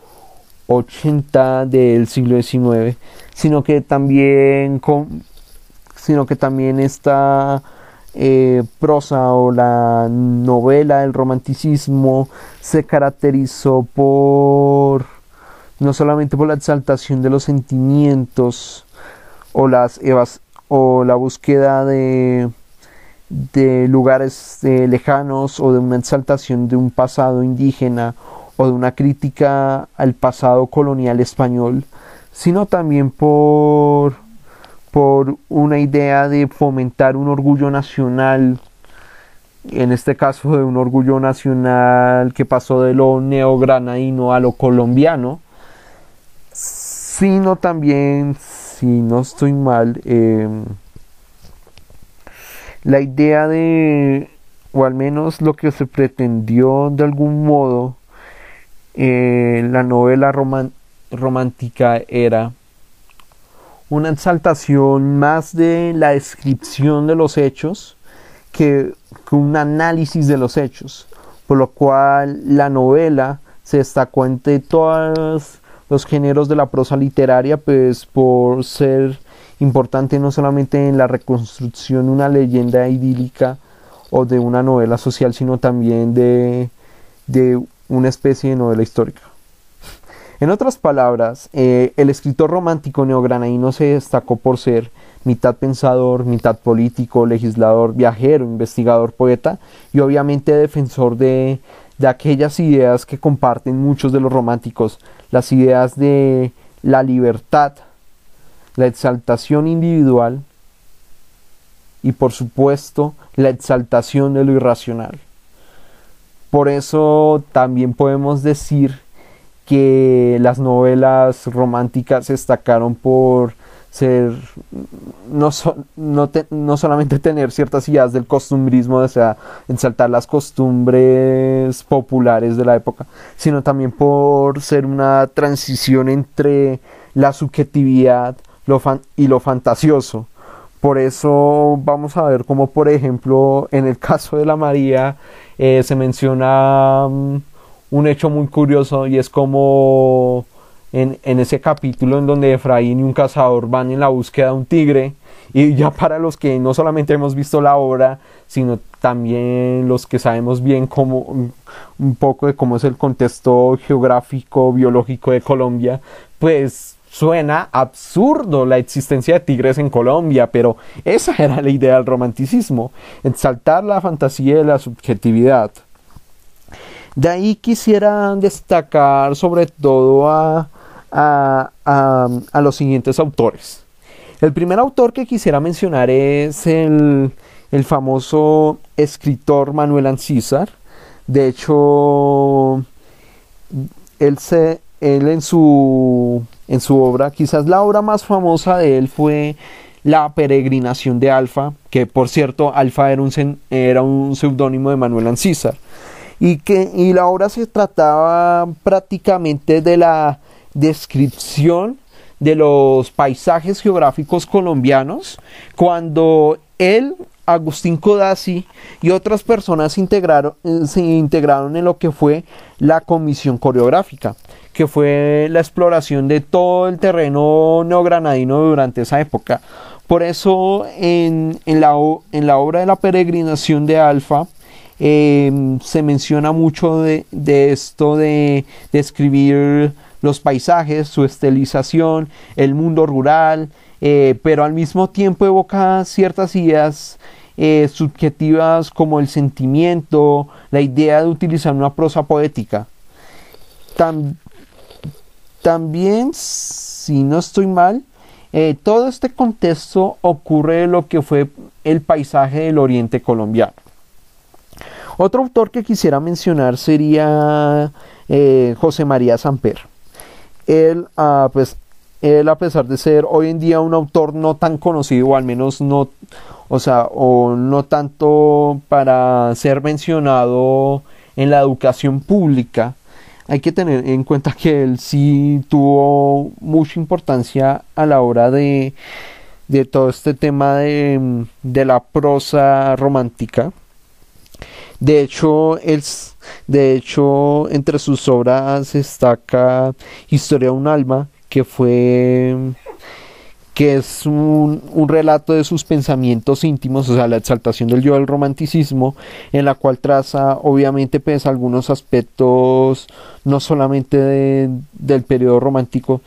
80 del siglo XIX, sino que también sino que también esta eh, prosa o la novela del romanticismo se caracterizó por no solamente por la exaltación de los sentimientos o las o la búsqueda de, de lugares eh, lejanos o de una exaltación de un pasado indígena o de una crítica al pasado colonial español, sino también por por una idea de fomentar un orgullo nacional, en este caso de un orgullo nacional que pasó de lo neogranadino a lo colombiano, sino también, si no estoy mal, em, la idea de, o al menos lo que se pretendió de algún modo, eh, la novela romántica era una exaltación más de la descripción de los hechos que, un análisis de los hechos, por lo cual la novela se destacó entre todos los géneros de la prosa literaria, pues por ser importante no solamente en la reconstrucción de una leyenda idílica o de una novela social, sino también de, de una especie de novela histórica. En otras palabras, eh, el escritor romántico neogranadino se destacó por ser mitad pensador, mitad político, legislador, viajero, investigador, poeta y obviamente defensor de, de aquellas ideas que comparten muchos de los románticos, las ideas de la libertad, la exaltación individual y por supuesto la exaltación de lo irracional. Por eso también podemos decir que las novelas románticas se destacaron por ser no, no, solamente tener ciertas ideas del costumbrismo, o sea, ensaltar las costumbres populares de la época, sino también por ser una transición entre la subjetividad y lo fantasioso. Por eso vamos a ver como por ejemplo en el caso de la María eh, se menciona mm, un hecho muy curioso y es como en, ese capítulo en donde Efraín y un cazador van en la búsqueda de un tigre y ya para los que no solamente hemos visto la obra sino también los que sabemos bien cómo un poco de cómo es el contexto geográfico biológico de Colombia pues suena absurdo la existencia de tigres en Colombia, pero esa era la idea del romanticismo, exaltar la fantasía y la subjetividad. De ahí quisiera destacar sobre todo a, los siguientes autores. El primer autor que quisiera mencionar es el, famoso escritor Manuel Ancísar. De hecho, él, se, él en, su, en su obra, quizás la obra más famosa de él fue La peregrinación de Alfa, que por cierto, Alfa era un, era un seudónimo de Manuel Ancísar y que y la obra se trataba prácticamente de la descripción de los paisajes geográficos colombianos cuando él Agustín Codazzi y otras personas integraron, se integraron en lo que fue la comisión coreográfica, que fue la exploración de todo el terreno neogranadino durante esa época. Por eso en, en, la, en la obra de la peregrinación de Alfa, Em, se menciona mucho de, esto de describir los paisajes, su estilización, el mundo rural, eh, pero al mismo tiempo evoca ciertas ideas eh, subjetivas como el sentimiento, la idea de utilizar una prosa poética. también, si no estoy mal, eh, todo este contexto ocurre lo que fue el paisaje del oriente colombiano. Otro autor que quisiera mencionar sería eh, José María Samper. Él, ah, pues, él, a pesar de ser hoy en día un autor no tan conocido, o al menos no, o sea, o no tanto para ser mencionado en la educación pública, hay que tener en cuenta que él sí tuvo mucha importancia a la hora de, de todo este tema de, de la prosa romántica. De hecho, él, de hecho, entre sus obras destaca Historia de un alma, que fue que es un, un, relato de sus pensamientos íntimos, o sea, la exaltación del yo del romanticismo, en la cual traza obviamente pues algunos aspectos no solamente de, del periodo romántico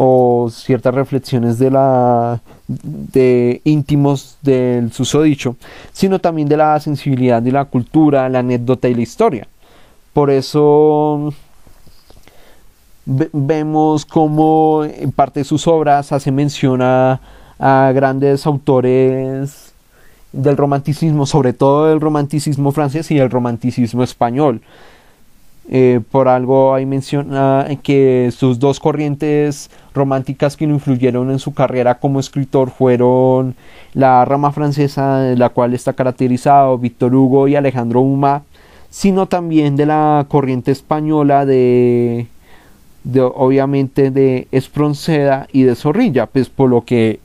o ciertas reflexiones de la de íntimos del susodicho, sino también de la sensibilidad de la cultura, la anécdota y la historia. Por eso vemos como en parte de sus obras hace mención a, grandes autores del romanticismo, sobre todo el romanticismo francés y el romanticismo español. Eh, por algo hay menciona que sus dos corrientes románticas que lo influyeron en su carrera como escritor fueron la rama francesa, de la cual está caracterizado Víctor Hugo y Alejandro Uma, sino también de la corriente española de obviamente de Espronceda y de Zorrilla, pues por lo que,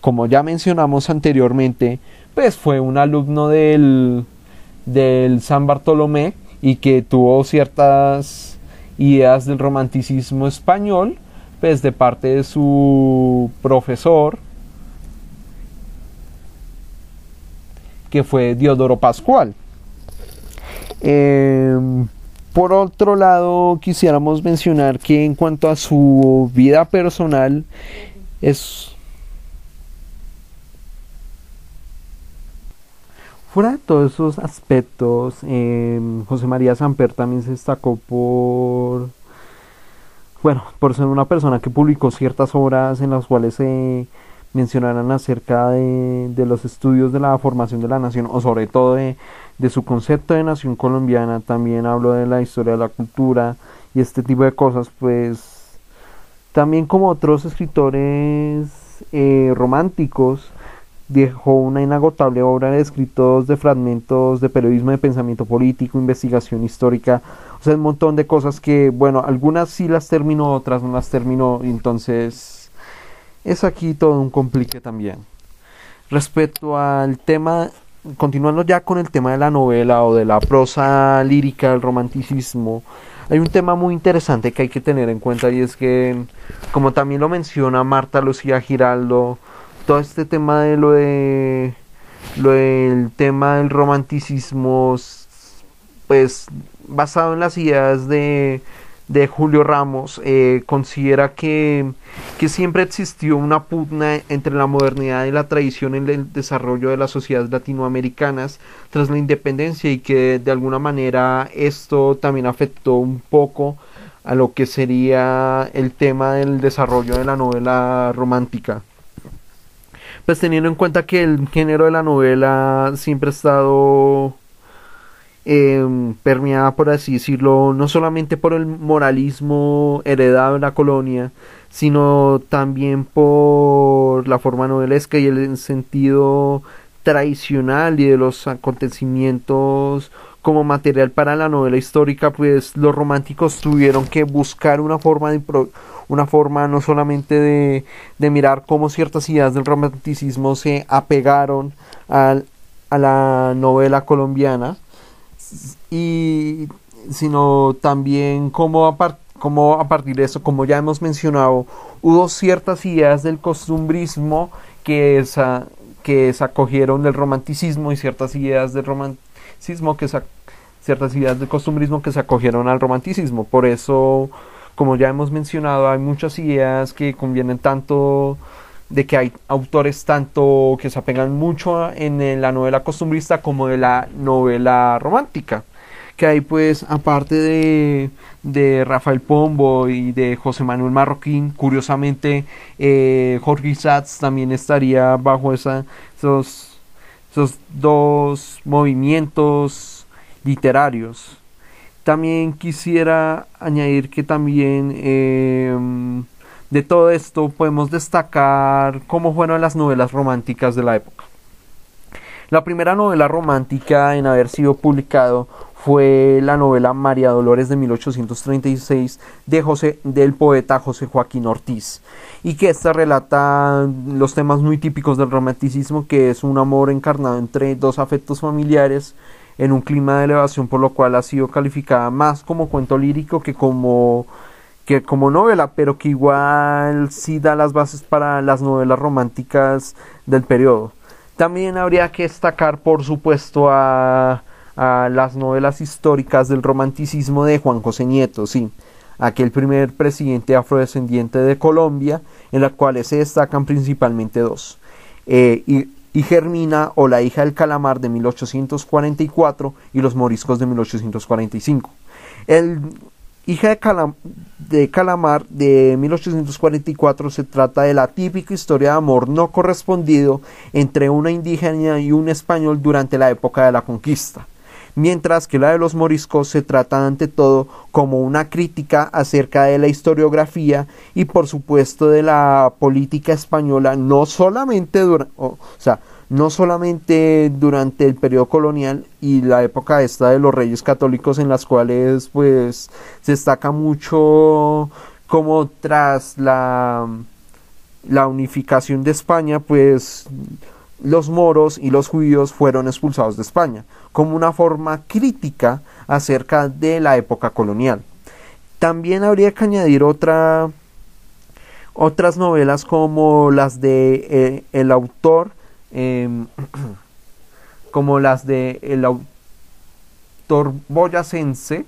como ya mencionamos anteriormente, pues fue un alumno del, del San Bartolomé y que tuvo ciertas ideas del romanticismo español, pues de parte de su profesor, que fue Diodoro Pascual. Em, por otro lado, quisiéramos mencionar que en cuanto a su vida personal, es... Fuera de todos esos aspectos, em, José María Samper también se destacó por, bueno, por ser una persona que publicó ciertas obras en las cuales se mencionarán acerca de, los estudios de la formación de la nación, o sobre todo de su concepto de nación colombiana, también hablo de la historia de la cultura y este tipo de cosas, pues también como otros escritores eh, románticos, dejó una inagotable obra de escritos de fragmentos de periodismo de pensamiento político, investigación histórica, o sea, un montón de cosas que, bueno, algunas sí las terminó, otras no las terminó, entonces es aquí todo un complique también. Respecto al tema continuando ya con el tema de la novela o de la prosa lírica, el romanticismo, hay un tema muy interesante que hay que tener en cuenta y es que, como también lo menciona Marta Lucía Giraldo, todo este tema de lo de lo del tema del romanticismo, pues basado en las ideas de de Julio Ramos eh, considera que, que, siempre existió una pugna entre la modernidad y la tradición en el desarrollo de las sociedades latinoamericanas tras la independencia y que de alguna manera esto también afectó un poco a lo que sería el tema del desarrollo de la novela romántica. Pues teniendo en cuenta que el género de la novela siempre ha estado eh, permeada, por así decirlo, no solamente por el moralismo heredado en la colonia, sino también por la forma novelesca y el sentido tradicional y de los acontecimientos como material para la novela histórica, pues los románticos tuvieron que buscar una forma de una forma no solamente de, de mirar cómo ciertas ideas del romanticismo se apegaron al, a la novela colombiana, y sino también como a, a partir de eso, como ya hemos mencionado, hubo ciertas ideas del costumbrismo que, esa, que se acogieron del romanticismo y ciertas ideas del romanticismo que ciertas ideas del costumbrismo que se acogieron al romanticismo. Por eso, como ya hemos mencionado, hay muchas ideas que convienen tanto de que hay autores tanto que se apegan mucho en la novela costumbrista como de la novela romántica que hay pues aparte de, de Rafael Pombo y de José Manuel Marroquín curiosamente eh, Jorge Satz también estaría bajo esa, esos, esos dos movimientos literarios. También quisiera añadir que también em, de todo esto podemos destacar cómo fueron las novelas románticas de la época. La primera novela romántica en haber sido publicado fue la novela María Dolores de 1836 de José, del poeta José Joaquín Ortiz y que esta relata los temas muy típicos del romanticismo que es un amor encarnado entre dos afectos familiares en un clima de elevación por lo cual ha sido calificada más como cuento lírico que como que como novela, pero que igual sí da las bases para las novelas románticas del periodo. También habría que destacar, por supuesto, a, a las novelas históricas del romanticismo de Juan José Nieto, sí, aquel primer presidente afrodescendiente de Colombia, en las cuales se destacan principalmente dos. Eh, y Germina o la hija del calamar de 1844 y los moriscos de 1845. El hija de, de calamar de 1844 se trata de la típica historia de amor no correspondido entre una indígena y un español durante la época de la conquista mientras que la de los moriscos se trata ante todo como una crítica acerca de la historiografía y por supuesto de la política española, no solamente durante, o sea, no solamente durante el periodo colonial y la época esta de los reyes católicos en las cuales pues se destaca mucho como tras la la unificación de España pues los moros y los judíos fueron expulsados de España, como una forma crítica acerca de la época colonial. También habría que añadir otra, otras novelas como las de eh, el autor, em, como las de el autor boyacense,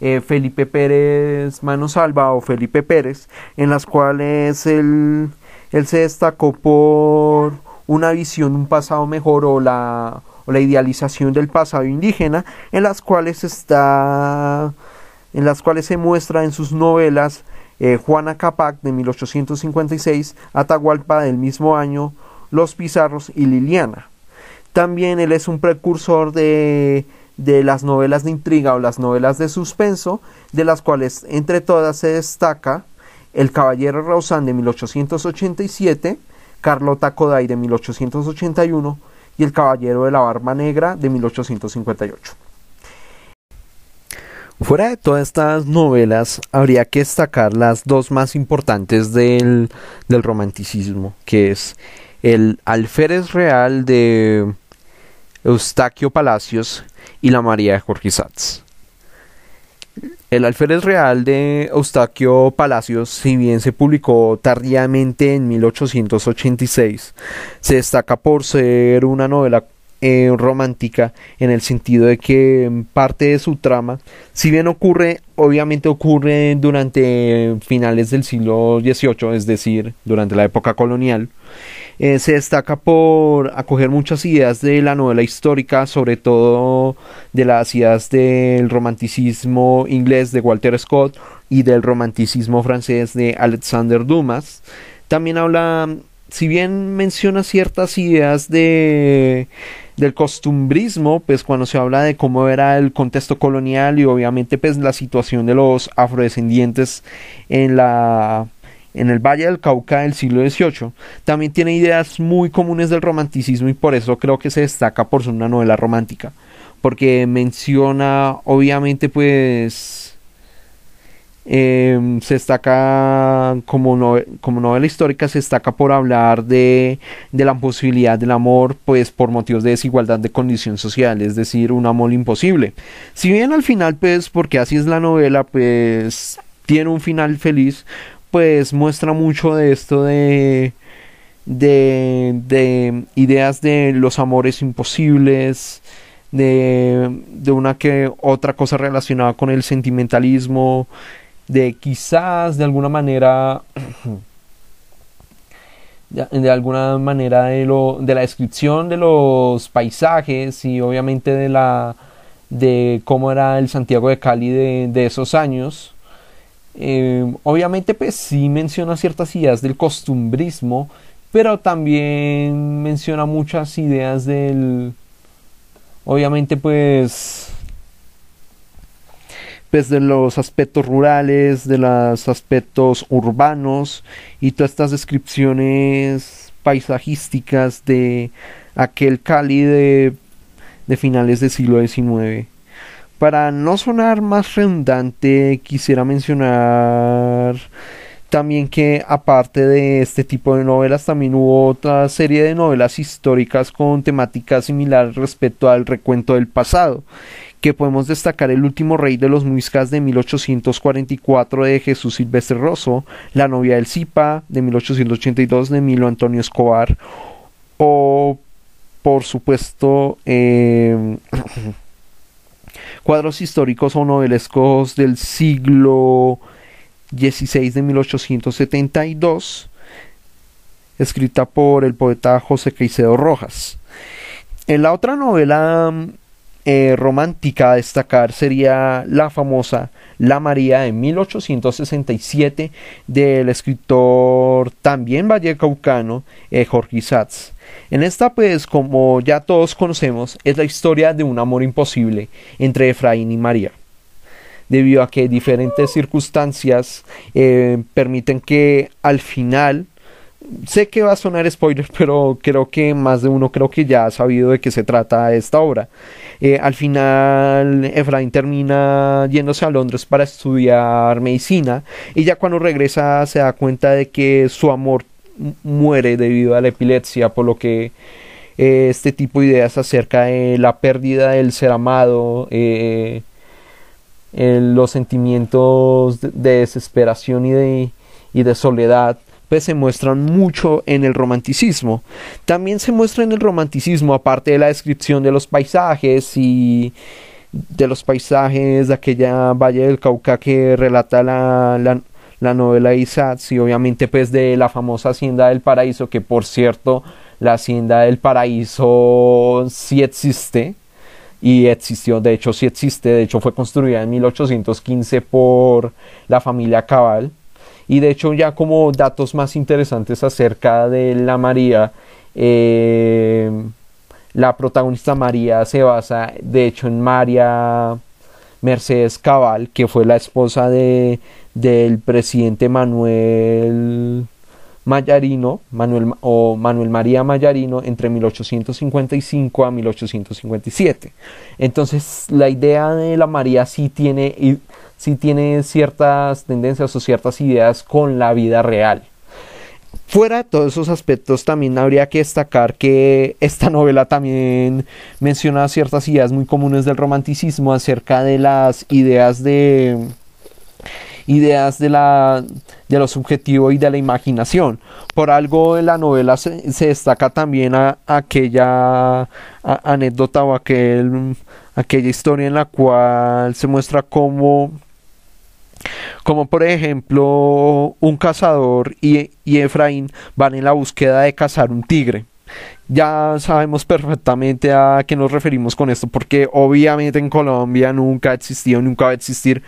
eh, Felipe Pérez Manosalva o Felipe Pérez, en las cuales él, él se destacó por una visión un pasado mejor o la, la idealización del pasado indígena en las cuales está en las cuales se muestra en sus novelas eh, Juana Capac de 1856, Atahualpa del mismo año, Los Pizarros y Liliana. También él es un precursor de, de las novelas de intriga o las novelas de suspenso, de las cuales entre todas se destaca El Caballero Rausán de 1887, Carlota Koday de 1881 y El Caballero de la Barba Negra de 1858. Fuera de todas estas novelas, habría que destacar las dos más importantes del, del romanticismo, que es el Alférez Real de Eustaquio Palacios y la María de Jorge Satz. El alférez real de Eustaquio Palacios, si bien se publicó tardíamente en 1886, se destaca por ser una novela eh, romántica en el sentido de que parte de su trama, si bien ocurre, obviamente ocurre durante finales del siglo XVIII, es decir, durante la época colonial, eh, se destaca por acoger muchas ideas de la novela histórica, sobre todo de las ideas del romanticismo inglés de Walter Scott y del romanticismo francés de Alexander Dumas. También habla, si bien menciona ciertas ideas de del costumbrismo, pues cuando se habla de cómo era el contexto colonial y obviamente pues la situación de los afrodescendientes en la en el Valle del Cauca del siglo XVIII, también tiene ideas muy comunes del romanticismo y por eso creo que se destaca por ser una novela romántica, porque menciona obviamente pues em, se destaca como, como novela histórica se destaca por hablar de, de la posibilidad del amor pues por motivos de desigualdad de condición social es decir un amor imposible. Si bien al final pues porque así es la novela pues tiene un final feliz pues muestra mucho de esto de, de, ideas de los amores imposibles, de, de una que otra cosa relacionada con el sentimentalismo, de quizás de alguna manera de, alguna manera de lo de la descripción de los paisajes y obviamente de la de cómo era el Santiago de Cali de, de esos años eh, obviamente pues sí menciona ciertas ideas del costumbrismo, pero también menciona muchas ideas del... Obviamente pues pues de los aspectos rurales, de los aspectos urbanos y todas estas descripciones paisajísticas de aquel Cali de, de finales del siglo XIX. Para no sonar más redundante, quisiera mencionar también que aparte de este tipo de novelas también hubo otra serie de novelas históricas con temáticas similares respecto al recuento del pasado que podemos destacar El último rey de los muiscas de 1844 de Jesús Silvestre Rosso, La novia del Zipa de 1882 de Milo Antonio Escobar o por supuesto em, cuadros históricos o novelescos del siglo 16 de 1872, escrita por el poeta José Caicedo Rojas. En la otra novela eh, romántica a destacar sería la famosa La María de 1867 del escritor también vallecaucano eh, Jorge Isatz. En esta pues como ya todos conocemos es la historia de un amor imposible entre Efraín y María debido a que diferentes circunstancias eh, permiten que al final sé que va a sonar spoiler, pero creo que más de uno creo que ya ha sabido de qué se trata esta obra. Eh, al final, Efraín termina yéndose a Londres para estudiar medicina y ya cuando regresa se da cuenta de que su amor muere debido a la epilepsia, por lo que eh, este tipo de ideas acerca de la pérdida del ser amado, los sentimientos de, desesperación y de, y de soledad pues se muestran mucho en el romanticismo. También se muestra en el romanticismo, aparte de la descripción de los paisajes y de los paisajes de aquella valle del Cauca que relata la, la, la novela de y obviamente pues de la famosa hacienda del paraíso que por cierto la hacienda del paraíso sí existe y existió, de hecho sí existe, de hecho fue construida en 1815 por la familia Cabal y de hecho ya como datos más interesantes acerca de la María, eh, la protagonista María se basa de hecho en María Mercedes Cabal, que fue la esposa de, del presidente Manuel Mayarino, Manuel, o Manuel María Mayarino, entre 1855 a 1857. Entonces, la idea de la María sí tiene, sí tiene ciertas tendencias o ciertas ideas con la vida real. Fuera de todos esos aspectos, también habría que destacar que esta novela también menciona ciertas ideas muy comunes del romanticismo acerca de las ideas de ideas de, la, de lo subjetivo y de la imaginación. Por algo en la novela se, destaca también a, aquella anécdota o aquel, aquella historia en la cual se muestra cómo como por ejemplo un cazador y, y Efraín van en la búsqueda de cazar un tigre ya sabemos perfectamente a qué nos referimos con esto, porque obviamente en Colombia nunca ha existido, nunca va a existir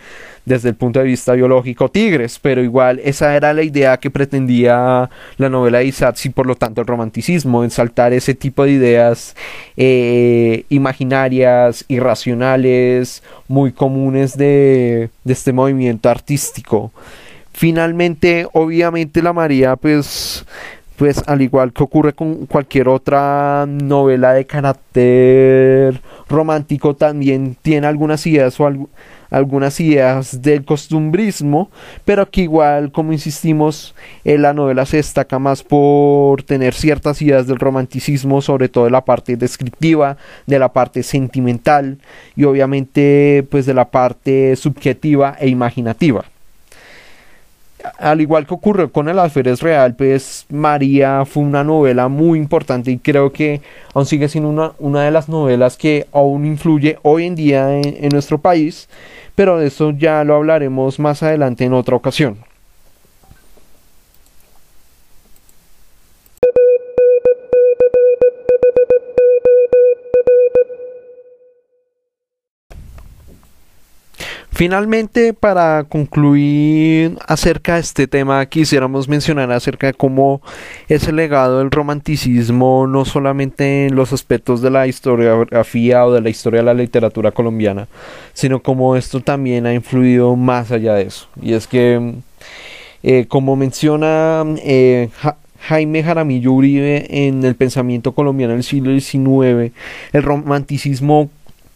desde el punto de vista biológico tigres, pero igual esa era la idea que pretendía la novela de Isatz y por lo tanto el romanticismo, ensaltar ese tipo de ideas eh, imaginarias, irracionales, muy comunes de este movimiento artístico. Finalmente, obviamente la María pues pues al igual que ocurre con cualquier otra novela de carácter romántico, también tiene algunas ideas o algunas ideas del costumbrismo, pero que igual, como insistimos, en la novela se destaca más por tener ciertas ideas del romanticismo, sobre todo de la parte descriptiva, de la parte sentimental y obviamente pues de la parte subjetiva e imaginativa al igual que ocurrió con el alférez real, pues María fue una novela muy importante y creo que aún sigue siendo una, una de las novelas que aún influye hoy en día en nuestro país, pero de eso ya lo hablaremos más adelante en otra ocasión. Finalmente, para concluir acerca de este tema, quisiéramos mencionar acerca de cómo ese legado del romanticismo, no solamente en los aspectos de la historiografía o de la historia de la literatura colombiana, sino cómo esto también ha influido más allá de eso. Y es que, eh, como menciona eh, Jaime Jaramillo Uribe en el pensamiento colombiano del siglo XIX, el romanticismo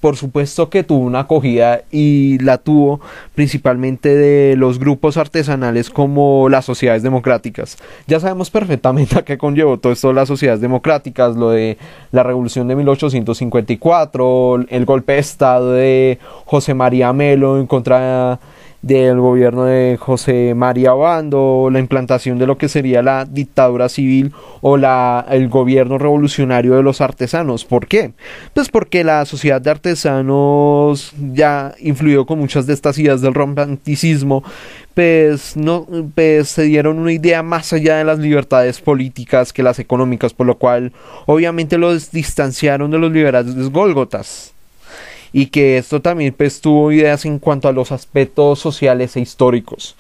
por supuesto que tuvo una acogida y la tuvo principalmente de los grupos artesanales como las sociedades democráticas. Ya sabemos perfectamente a qué conllevó todo esto las sociedades democráticas, lo de la revolución de 1854, el golpe de estado de José María Melo en contra del gobierno de José María Bando, la implantación de lo que sería la dictadura civil o la, el gobierno revolucionario de los artesanos. ¿Por qué? Pues porque la sociedad de artesanos ya influyó con muchas de estas ideas del romanticismo, pues, no, pues se dieron una idea más allá de las libertades políticas que las económicas, por lo cual obviamente los distanciaron de los liberales gólgotas y que esto también pues tuvo ideas en cuanto a los aspectos sociales e históricos.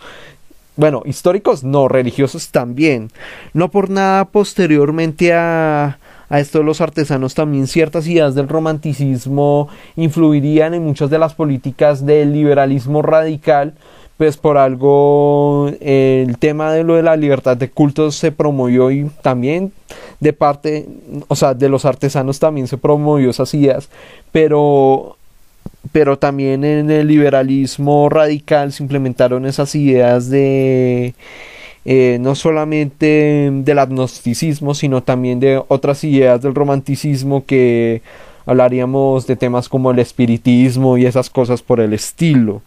Bueno, históricos no, religiosos también. No por nada posteriormente a, a esto los artesanos también ciertas ideas del romanticismo influirían en muchas de las políticas del liberalismo radical, pues por algo el tema de lo de la libertad de cultos se promovió y también de parte, o sea, de los artesanos también se promovió esas ideas, pero pero también en el liberalismo radical se implementaron esas ideas de eh, no solamente del agnosticismo, sino también de otras ideas del romanticismo que hablaríamos de temas como el espiritismo y esas cosas por el estilo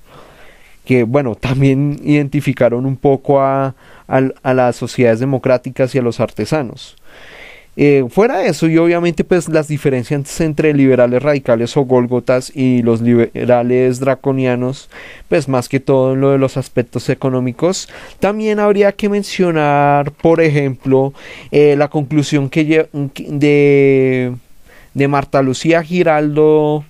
que bueno también identificaron un poco a, a las sociedades democráticas y a los artesanos eh, fuera de eso, y obviamente, pues las diferencias entre liberales radicales o gólgotas y los liberales draconianos, pues más que todo en lo de los aspectos económicos, también habría que mencionar, por ejemplo, eh, la conclusión que de, de Marta Lucía Giraldo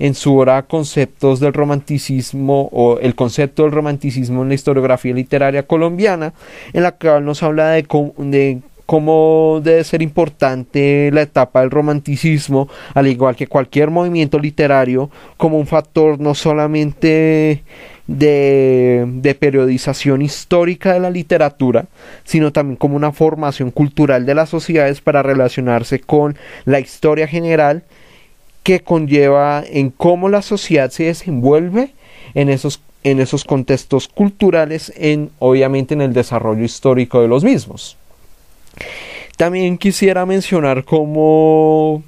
en su obra Conceptos del Romanticismo o el concepto del romanticismo en la historiografía literaria colombiana, en la cual nos habla de, de cómo debe ser importante la etapa del romanticismo, al igual que cualquier movimiento literario, como un factor no solamente de, de, periodización histórica de la literatura, sino también como una formación cultural de las sociedades para relacionarse con la historia general que conlleva en cómo la sociedad se desenvuelve en esos en esos contextos culturales en obviamente en el desarrollo histórico de los mismos. También quisiera mencionar cómo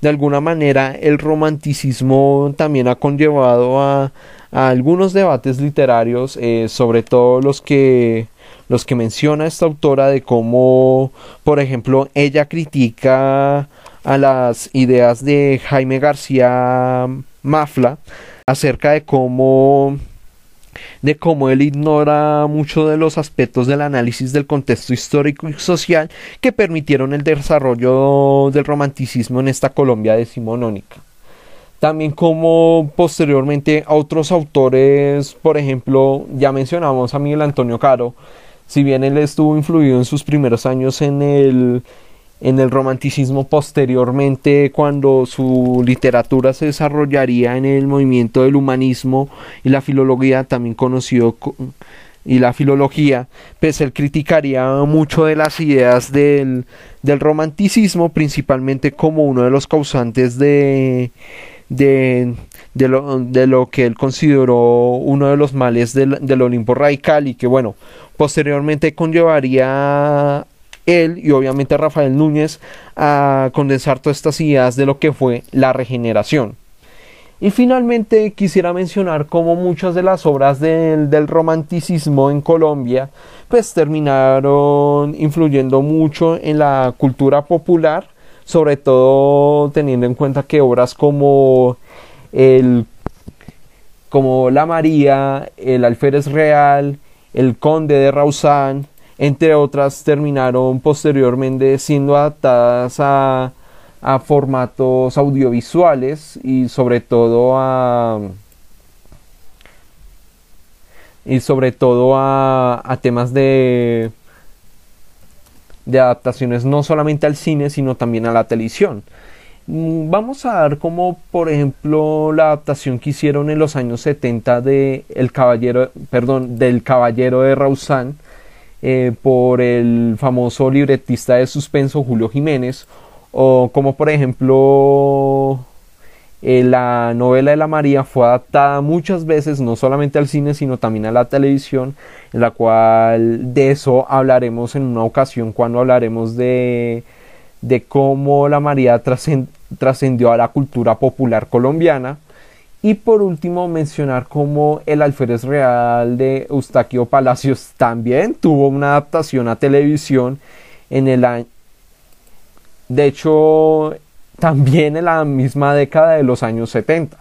de alguna manera el romanticismo también ha conllevado a, algunos debates literarios, eh, sobre todo los que los que menciona esta autora de cómo, por ejemplo, ella critica a las ideas de Jaime García Mafla acerca de cómo de cómo él ignora mucho de los aspectos del análisis del contexto histórico y social que permitieron el desarrollo del romanticismo en esta Colombia decimonónica. También como posteriormente otros autores, por ejemplo, ya mencionamos a Miguel Antonio Caro, si bien él estuvo influido en sus primeros años en el en el romanticismo posteriormente cuando su literatura se desarrollaría en el movimiento del humanismo y la filología también conocido y la filología pues él criticaría mucho de las ideas del, del romanticismo principalmente como uno de los causantes de de, lo, de lo que él consideró uno de los males del, del Olimpo radical y que bueno posteriormente conllevaría él y obviamente Rafael Núñez a condensar todas estas ideas de lo que fue la regeneración. Y finalmente quisiera mencionar cómo muchas de las obras del, del, romanticismo en Colombia pues terminaron influyendo mucho en la cultura popular, sobre todo teniendo en cuenta que obras como el como La María, el Alférez Real, el Conde de Rausán, entre otras terminaron posteriormente siendo adaptadas a, formatos audiovisuales y sobre todo a y sobre todo a, temas de, de adaptaciones no solamente al cine, sino también a la televisión. Mm, vamos a dar como, por ejemplo, la adaptación que hicieron en los años 70 de El Caballero, perdón, del Caballero de Rausán eh, por el famoso libretista de suspenso Julio Jiménez, o como por ejemplo eh, la novela de la María fue adaptada muchas veces, no solamente al cine, sino también a la televisión, en la cual de eso hablaremos en una ocasión cuando hablaremos de, de cómo la María trascendió a la cultura popular colombiana. Y por último mencionar cómo el alférez real de Eustaquio Palacios también tuvo una adaptación a televisión en el año... De hecho, también en la misma década de los años 70.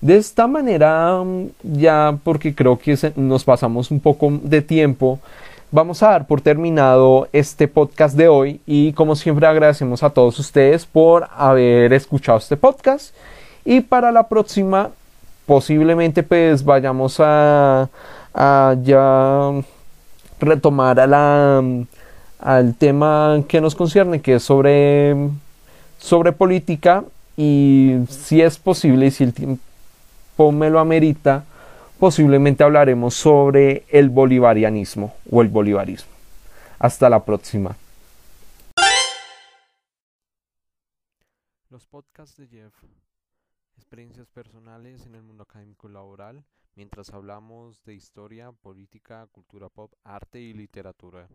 De esta manera, ya porque creo que nos pasamos un poco de tiempo, vamos a dar por terminado este podcast de hoy y como siempre agradecemos a todos ustedes por haber escuchado este podcast y para la próxima posiblemente pues vayamos a, ya retomar al tema que nos concierne que es sobre sobre política y si es posible y si el tiempo me lo amerita, posiblemente hablaremos sobre el bolivarianismo o el bolivarismo. Hasta la próxima. Los podcasts de Jeff, experiencias personales en el mundo académico laboral, mientras hablamos de historia, política, cultura pop, arte y literatura.